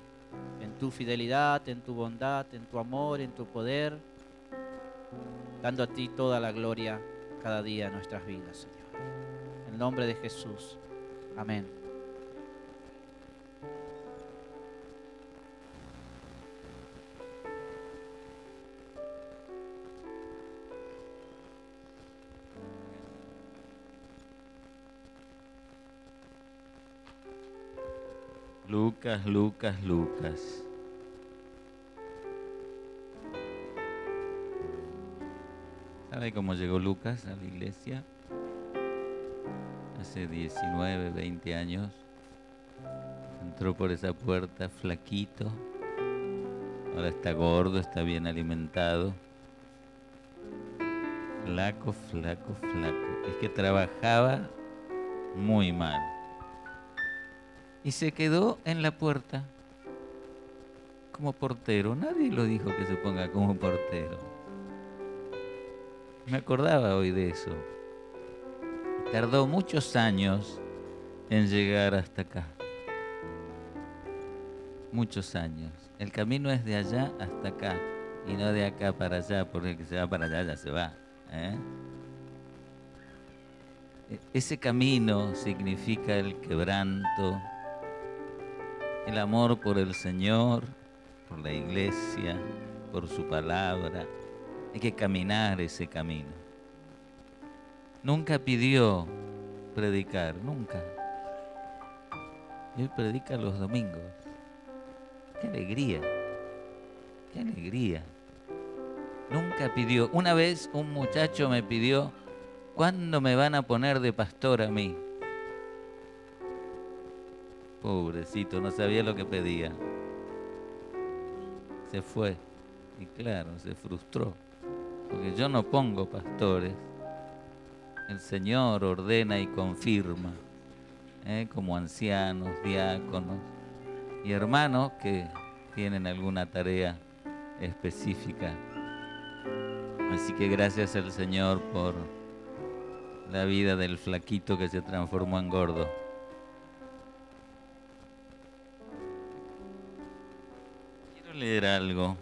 S1: en tu fidelidad, en tu bondad, en tu amor, en tu poder, dando a ti toda la gloria cada día de nuestras vidas, Señor nombre de Jesús. Amén.
S2: Lucas, Lucas, Lucas. ¿Sabe cómo llegó Lucas a la iglesia? Hace 19, 20 años. Entró por esa puerta flaquito. Ahora está gordo, está bien alimentado. Flaco, flaco, flaco. Es que trabajaba muy mal. Y se quedó en la puerta como portero. Nadie lo dijo que se ponga como portero. Me acordaba hoy de eso. Tardó muchos años en llegar hasta acá. Muchos años. El camino es de allá hasta acá y no de acá para allá, porque el que se va para allá ya se va. ¿eh? E-, ese camino significa el quebranto, el amor por el Señor, por la iglesia, por su palabra. Hay que caminar ese camino. Nunca pidió predicar, nunca. Él predica los domingos. Qué alegría, qué alegría. Nunca pidió. Una vez un muchacho me pidió, ¿cuándo me van a poner de pastor a mí? Pobrecito, no sabía lo que pedía. Se fue. Y claro, se frustró. Porque yo no pongo pastores. El Señor ordena y confirma. ¿eh? Como ancianos, diáconos y hermanos que tienen alguna tarea específica. Así que gracias al Señor por la vida del flaquito que se transformó en gordo. Leer algo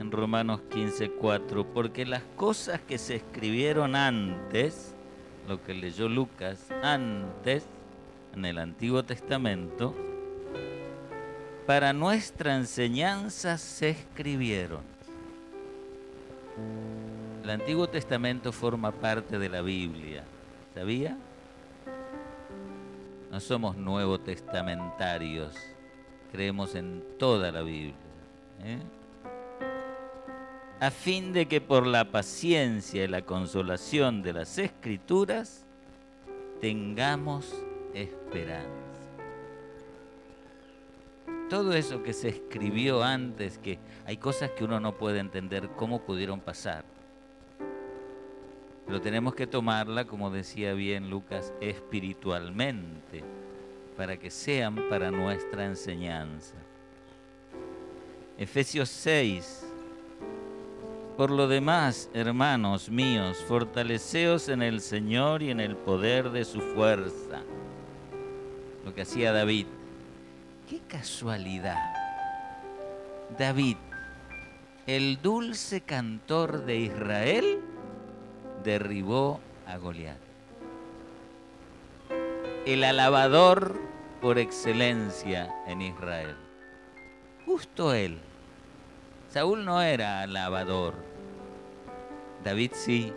S2: en Romanos 15:4, porque las cosas que se escribieron antes, lo que leyó Lucas antes, en el Antiguo Testamento, para nuestra enseñanza se escribieron. El Antiguo Testamento forma parte de la Biblia, ¿sabía? No somos nuevo testamentarios creemos en toda la Biblia. ¿eh? A fin de que por la paciencia y la consolación de las escrituras tengamos esperanza. Todo eso que se escribió antes, que hay cosas que uno no puede entender cómo pudieron pasar. Pero tenemos que tomarla, como decía bien Lucas, espiritualmente para que sean para nuestra enseñanza. Efesios 6. Por lo demás, hermanos míos, fortaleceos en el Señor y en el poder de su fuerza. Lo que hacía David. Qué casualidad. David, el dulce cantor de Israel, derribó a Goliat. El alabador por excelencia en Israel. Justo él. Saúl no era alabador. David sí.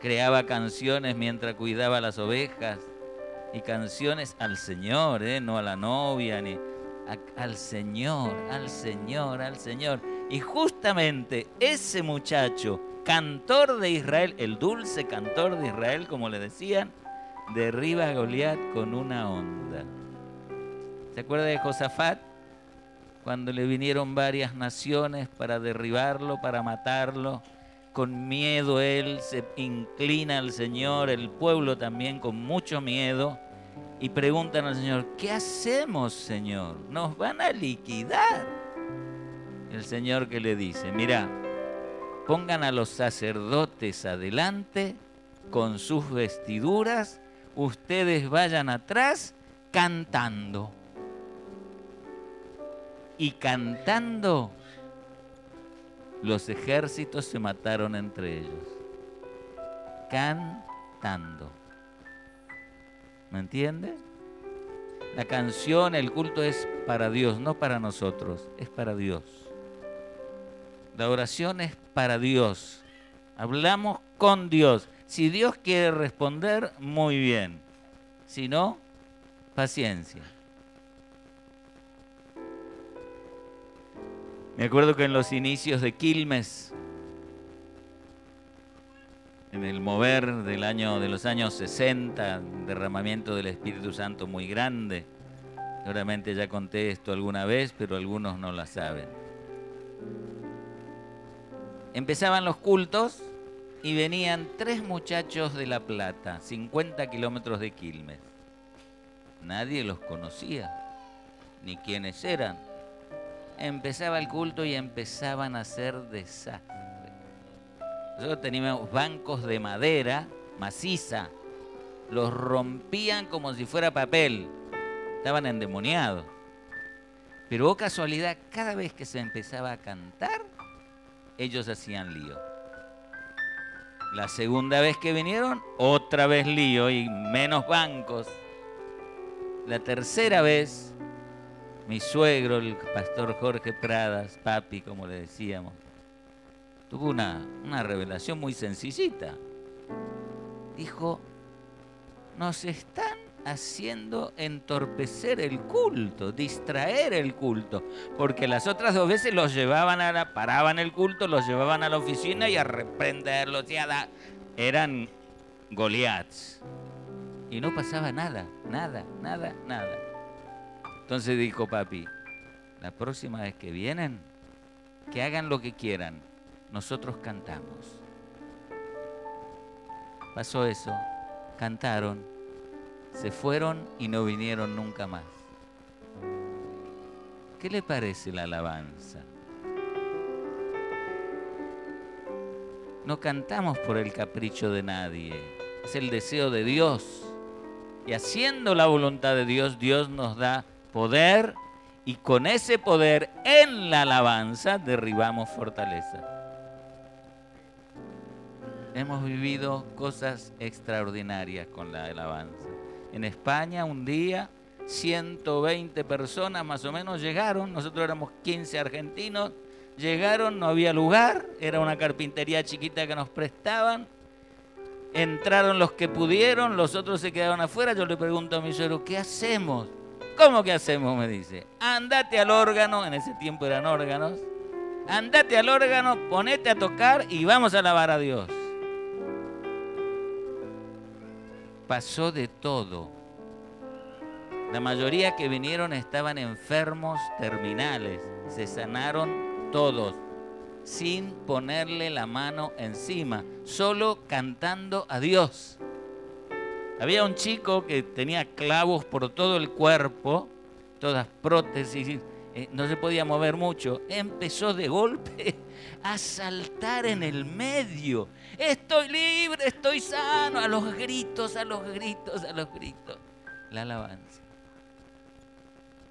S2: Creaba canciones mientras cuidaba las ovejas y canciones al Señor, ¿eh? no a la novia, ni al Señor, al Señor, al Señor. Y justamente ese muchacho, cantor de Israel, el dulce cantor de Israel, como le decían, derriba a Goliat con una onda. ¿Se acuerda de Josafat? Cuando le vinieron varias naciones para derribarlo, para matarlo. Con miedo él se inclina al Señor, el pueblo también con mucho miedo. Y preguntan al Señor, ¿qué hacemos, Señor? Nos van a liquidar. El Señor que le dice, mira, pongan a los sacerdotes adelante con sus vestiduras ustedes vayan atrás cantando. Y cantando, los ejércitos se mataron entre ellos. Cantando. ¿Me entiende? La canción, el culto es para Dios, no para nosotros, es para Dios. La oración es para Dios. Hablamos con Dios. Si Dios quiere responder, muy bien. Si no, Paciencia. Me acuerdo que en los inicios de Quilmes, en el mover del año, de los años 60, derramamiento del Espíritu Santo muy grande. Seguramente ya conté esto alguna vez, pero algunos no la saben. Empezaban los cultos y venían tres muchachos de La Plata, 50 kilómetros de Quilmes. Nadie los conocía, ni quiénes eran. Empezaba el culto y empezaban a hacer desastre. Nosotros teníamos bancos de madera maciza, los rompían como si fuera papel, estaban endemoniados. Pero oh casualidad, cada vez que se empezaba a cantar, ellos hacían lío. La segunda vez que vinieron, otra vez lío y menos bancos. La tercera vez, mi suegro, el pastor Jorge Pradas, papi, como le decíamos, tuvo una, una revelación muy sencillita. Dijo, nos están haciendo entorpecer el culto, distraer el culto, porque las otras dos veces los llevaban a la, paraban el culto, los llevaban a la oficina y a reprenderlos y a eran Goliaths. Y no pasaba nada, nada, nada, nada. Entonces dijo papi, la próxima vez que vienen, que hagan lo que quieran, nosotros cantamos. Pasó eso, cantaron, se fueron y no vinieron nunca más. ¿Qué le parece la alabanza? No cantamos por el capricho de nadie, es el deseo de Dios. Y haciendo la voluntad de Dios, Dios nos da poder y con ese poder en la alabanza derribamos fortaleza. Hemos vivido cosas extraordinarias con la alabanza. En España un día 120 personas más o menos llegaron, nosotros éramos 15 argentinos, llegaron, no había lugar, era una carpintería chiquita que nos prestaban, entraron los que pudieron, los otros se quedaron afuera, yo le pregunto a mi suegro, ¿qué hacemos? ¿Cómo que hacemos? Me dice, andate al órgano, en ese tiempo eran órganos, andate al órgano, ponete a tocar y vamos a alabar a Dios. Pasó de todo. La mayoría que vinieron estaban enfermos terminales, se sanaron todos, sin ponerle la mano encima, solo cantando a Dios. Había un chico que tenía clavos por todo el cuerpo, todas prótesis, eh, no se podía mover mucho. Empezó de golpe a saltar en el medio. Estoy libre, estoy sano, a los gritos, a los gritos, a los gritos. La alabanza.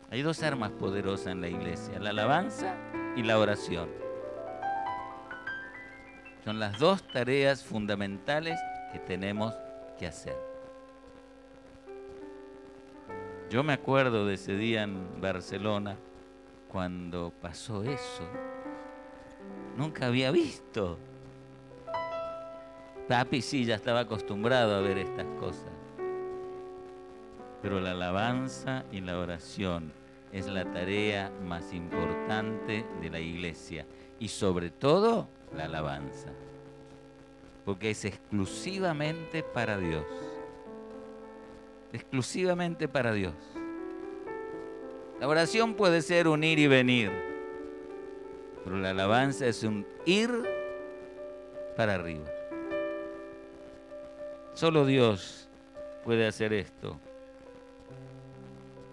S2: Hay dos armas poderosas en la iglesia, la alabanza y la oración. Son las dos tareas fundamentales que tenemos que hacer. Yo me acuerdo de ese día en Barcelona cuando pasó eso. Nunca había visto. Papi sí ya estaba acostumbrado a ver estas cosas. Pero la alabanza y la oración es la tarea más importante de la iglesia. Y sobre todo la alabanza. Porque es exclusivamente para Dios exclusivamente para Dios. La oración puede ser un ir y venir, pero la alabanza es un ir para arriba. Solo Dios puede hacer esto.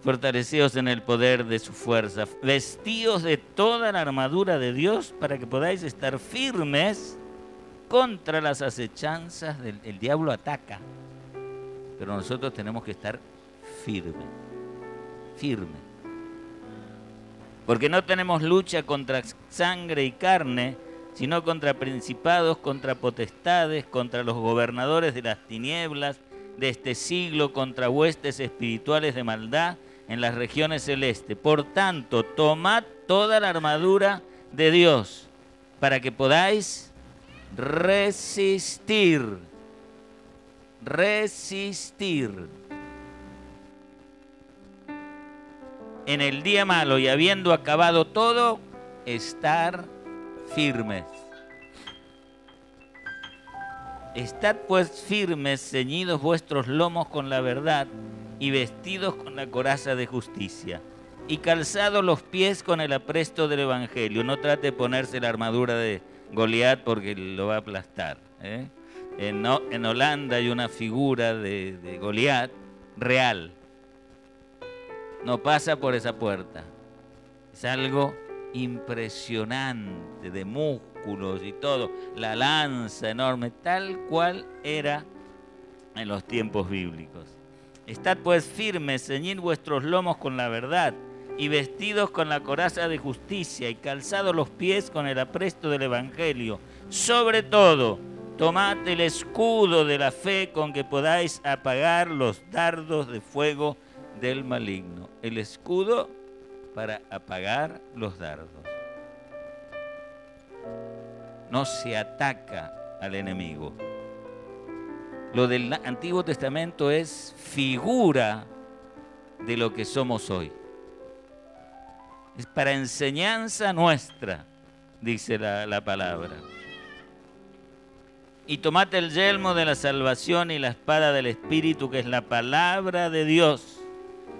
S2: Fortaleceos en el poder de su fuerza, vestíos de toda la armadura de Dios para que podáis estar firmes contra las acechanzas del el diablo ataca pero nosotros tenemos que estar firmes, firmes. Porque no tenemos lucha contra sangre y carne, sino contra principados, contra potestades, contra los gobernadores de las tinieblas de este siglo, contra huestes espirituales de maldad en las regiones celestes. Por tanto, tomad toda la armadura de Dios para que podáis resistir resistir. En el día malo y habiendo acabado todo, estar firmes. Estad pues firmes, ceñidos vuestros lomos con la verdad y vestidos con la coraza de justicia y calzados los pies con el apresto del Evangelio. No trate de ponerse la armadura de Goliat porque lo va a aplastar. ¿eh? En, Holanda hay una figura de Goliat real. No pasa por esa puerta. Es algo impresionante de músculos y todo. La lanza enorme, tal cual era en los tiempos bíblicos. Estad pues firmes, ceñid vuestros lomos con la verdad y vestidos con la coraza de justicia y calzados los pies con el apresto del Evangelio. Sobre todo, tomad el escudo de la fe con que podáis apagar los dardos de fuego del maligno. El escudo para apagar los dardos. No se ataca al enemigo. Lo del Antiguo Testamento es figura de lo que somos hoy es para enseñanza nuestra, dice la, la palabra. Y tomate el yelmo de la salvación y la espada del Espíritu, que es la palabra de Dios,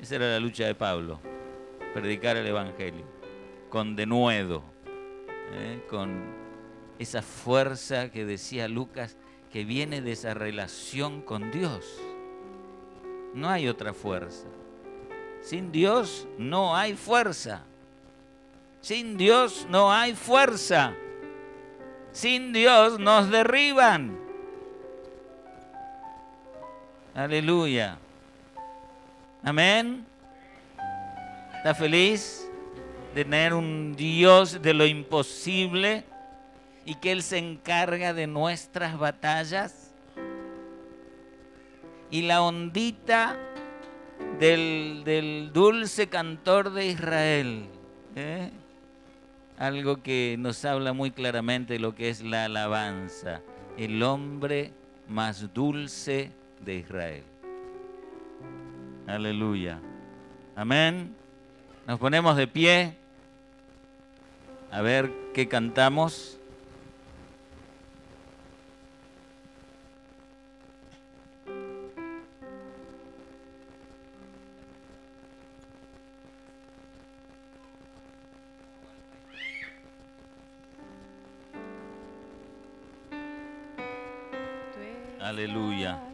S2: Esa era la lucha de Pablo, predicar el Evangelio, con denuedo, ¿eh? con esa fuerza que decía Lucas, que viene de esa relación con Dios. No hay otra fuerza. Sin Dios no hay fuerza. Sin Dios no hay fuerza. Sin Dios nos derriban. Aleluya. Amén. ¿Está feliz de tener un Dios de lo imposible y que Él se encarga de nuestras batallas? Y la ondita del, dulce cantor de Israel. ¿eh? Algo que nos habla muy claramente de lo que es la alabanza. El hombre más dulce de Israel. Aleluya. Amén. Nos ponemos de pie. A ver qué cantamos. Aleluya.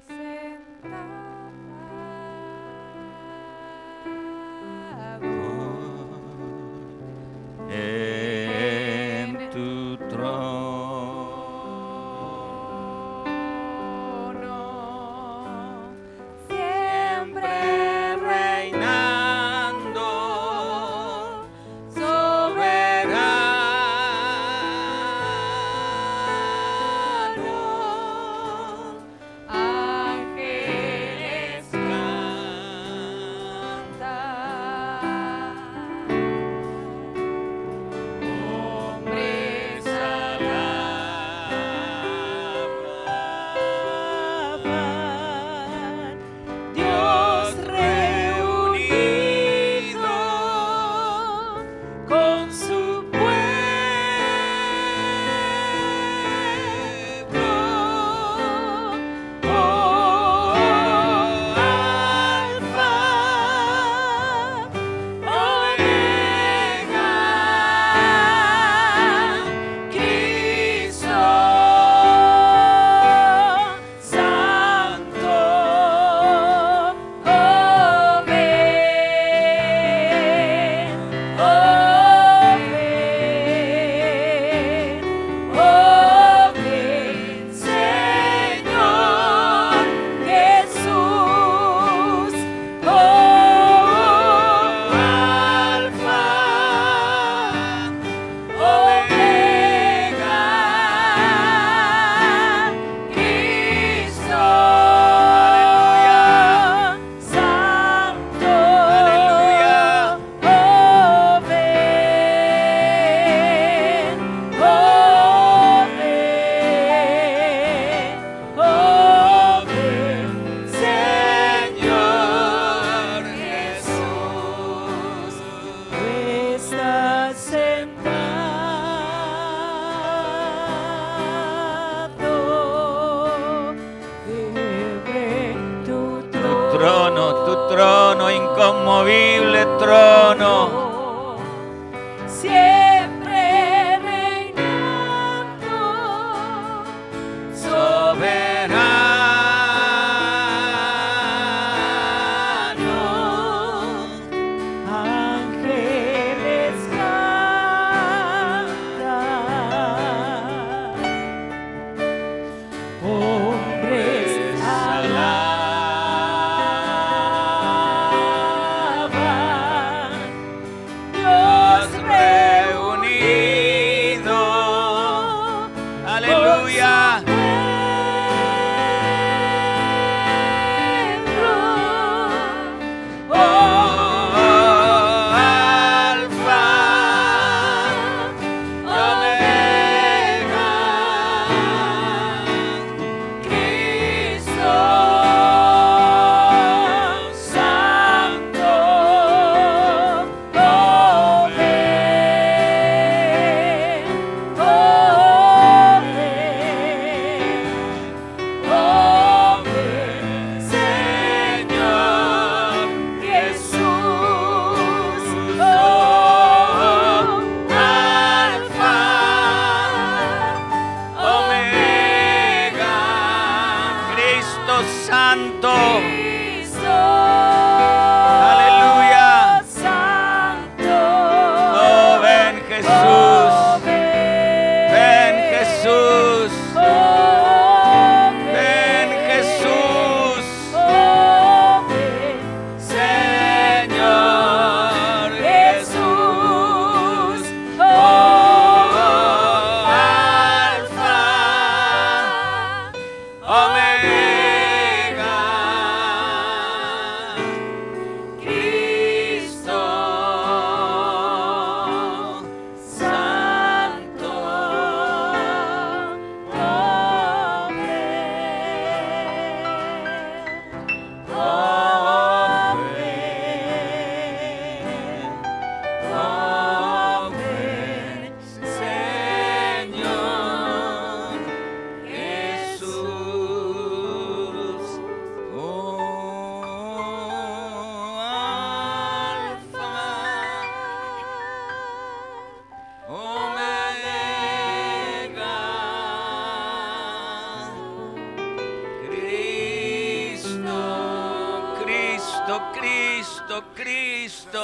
S3: Cristo,
S2: Cristo,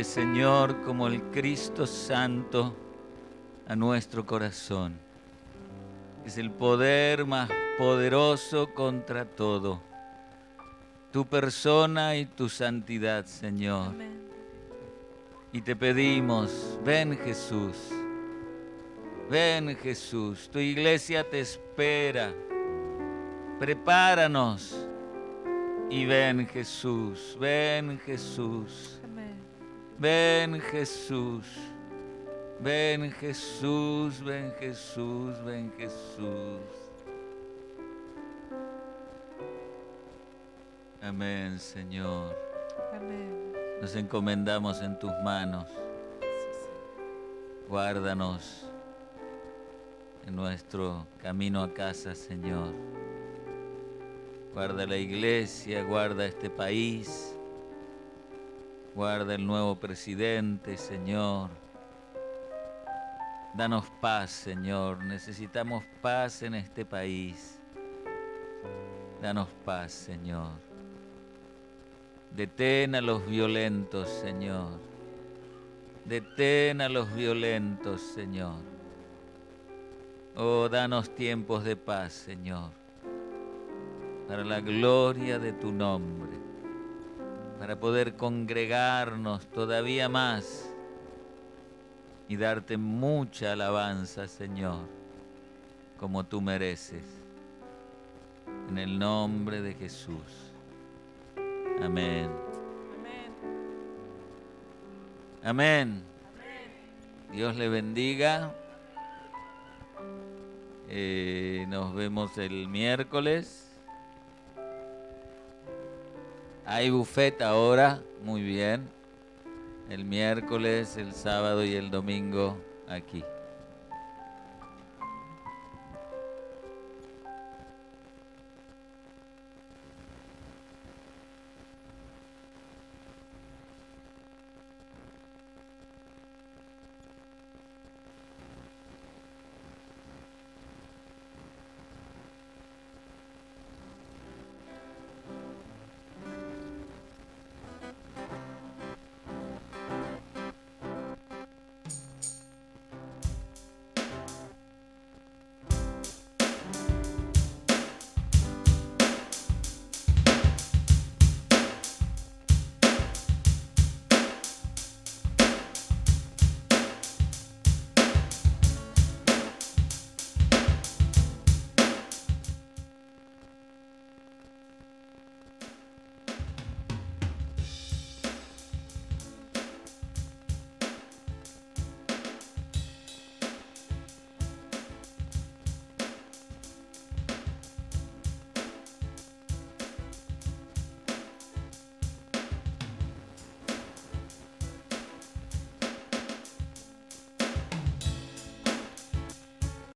S2: Señor, como el Cristo Santo a nuestro corazón. Es el poder más poderoso contra todo. Tu persona y tu santidad, Señor. Y te pedimos, ven Jesús, ven Jesús, tu iglesia te espera, prepáranos y ven Jesús, ven Jesús, ven Jesús, ven Jesús, ven Jesús, ven Jesús. Amén, Señor.
S3: Amén.
S2: Nos encomendamos en tus manos. Guárdanos en nuestro camino a casa, Señor. Guarda la iglesia, guarda este país, guarda el nuevo presidente, Señor. Danos paz, Señor. Necesitamos paz en este país. Danos paz, Señor. Detén a los violentos, Señor. Detén a los violentos, Señor. Oh, danos tiempos de paz, Señor, para la gloria de tu nombre, para poder congregarnos todavía más y darte mucha alabanza, Señor, como tú mereces. En el nombre de Jesús. Amén. Amén. Dios le bendiga. Eh, nos vemos el miércoles. Hay buffet ahora, muy bien. El miércoles, el sábado y el domingo aquí.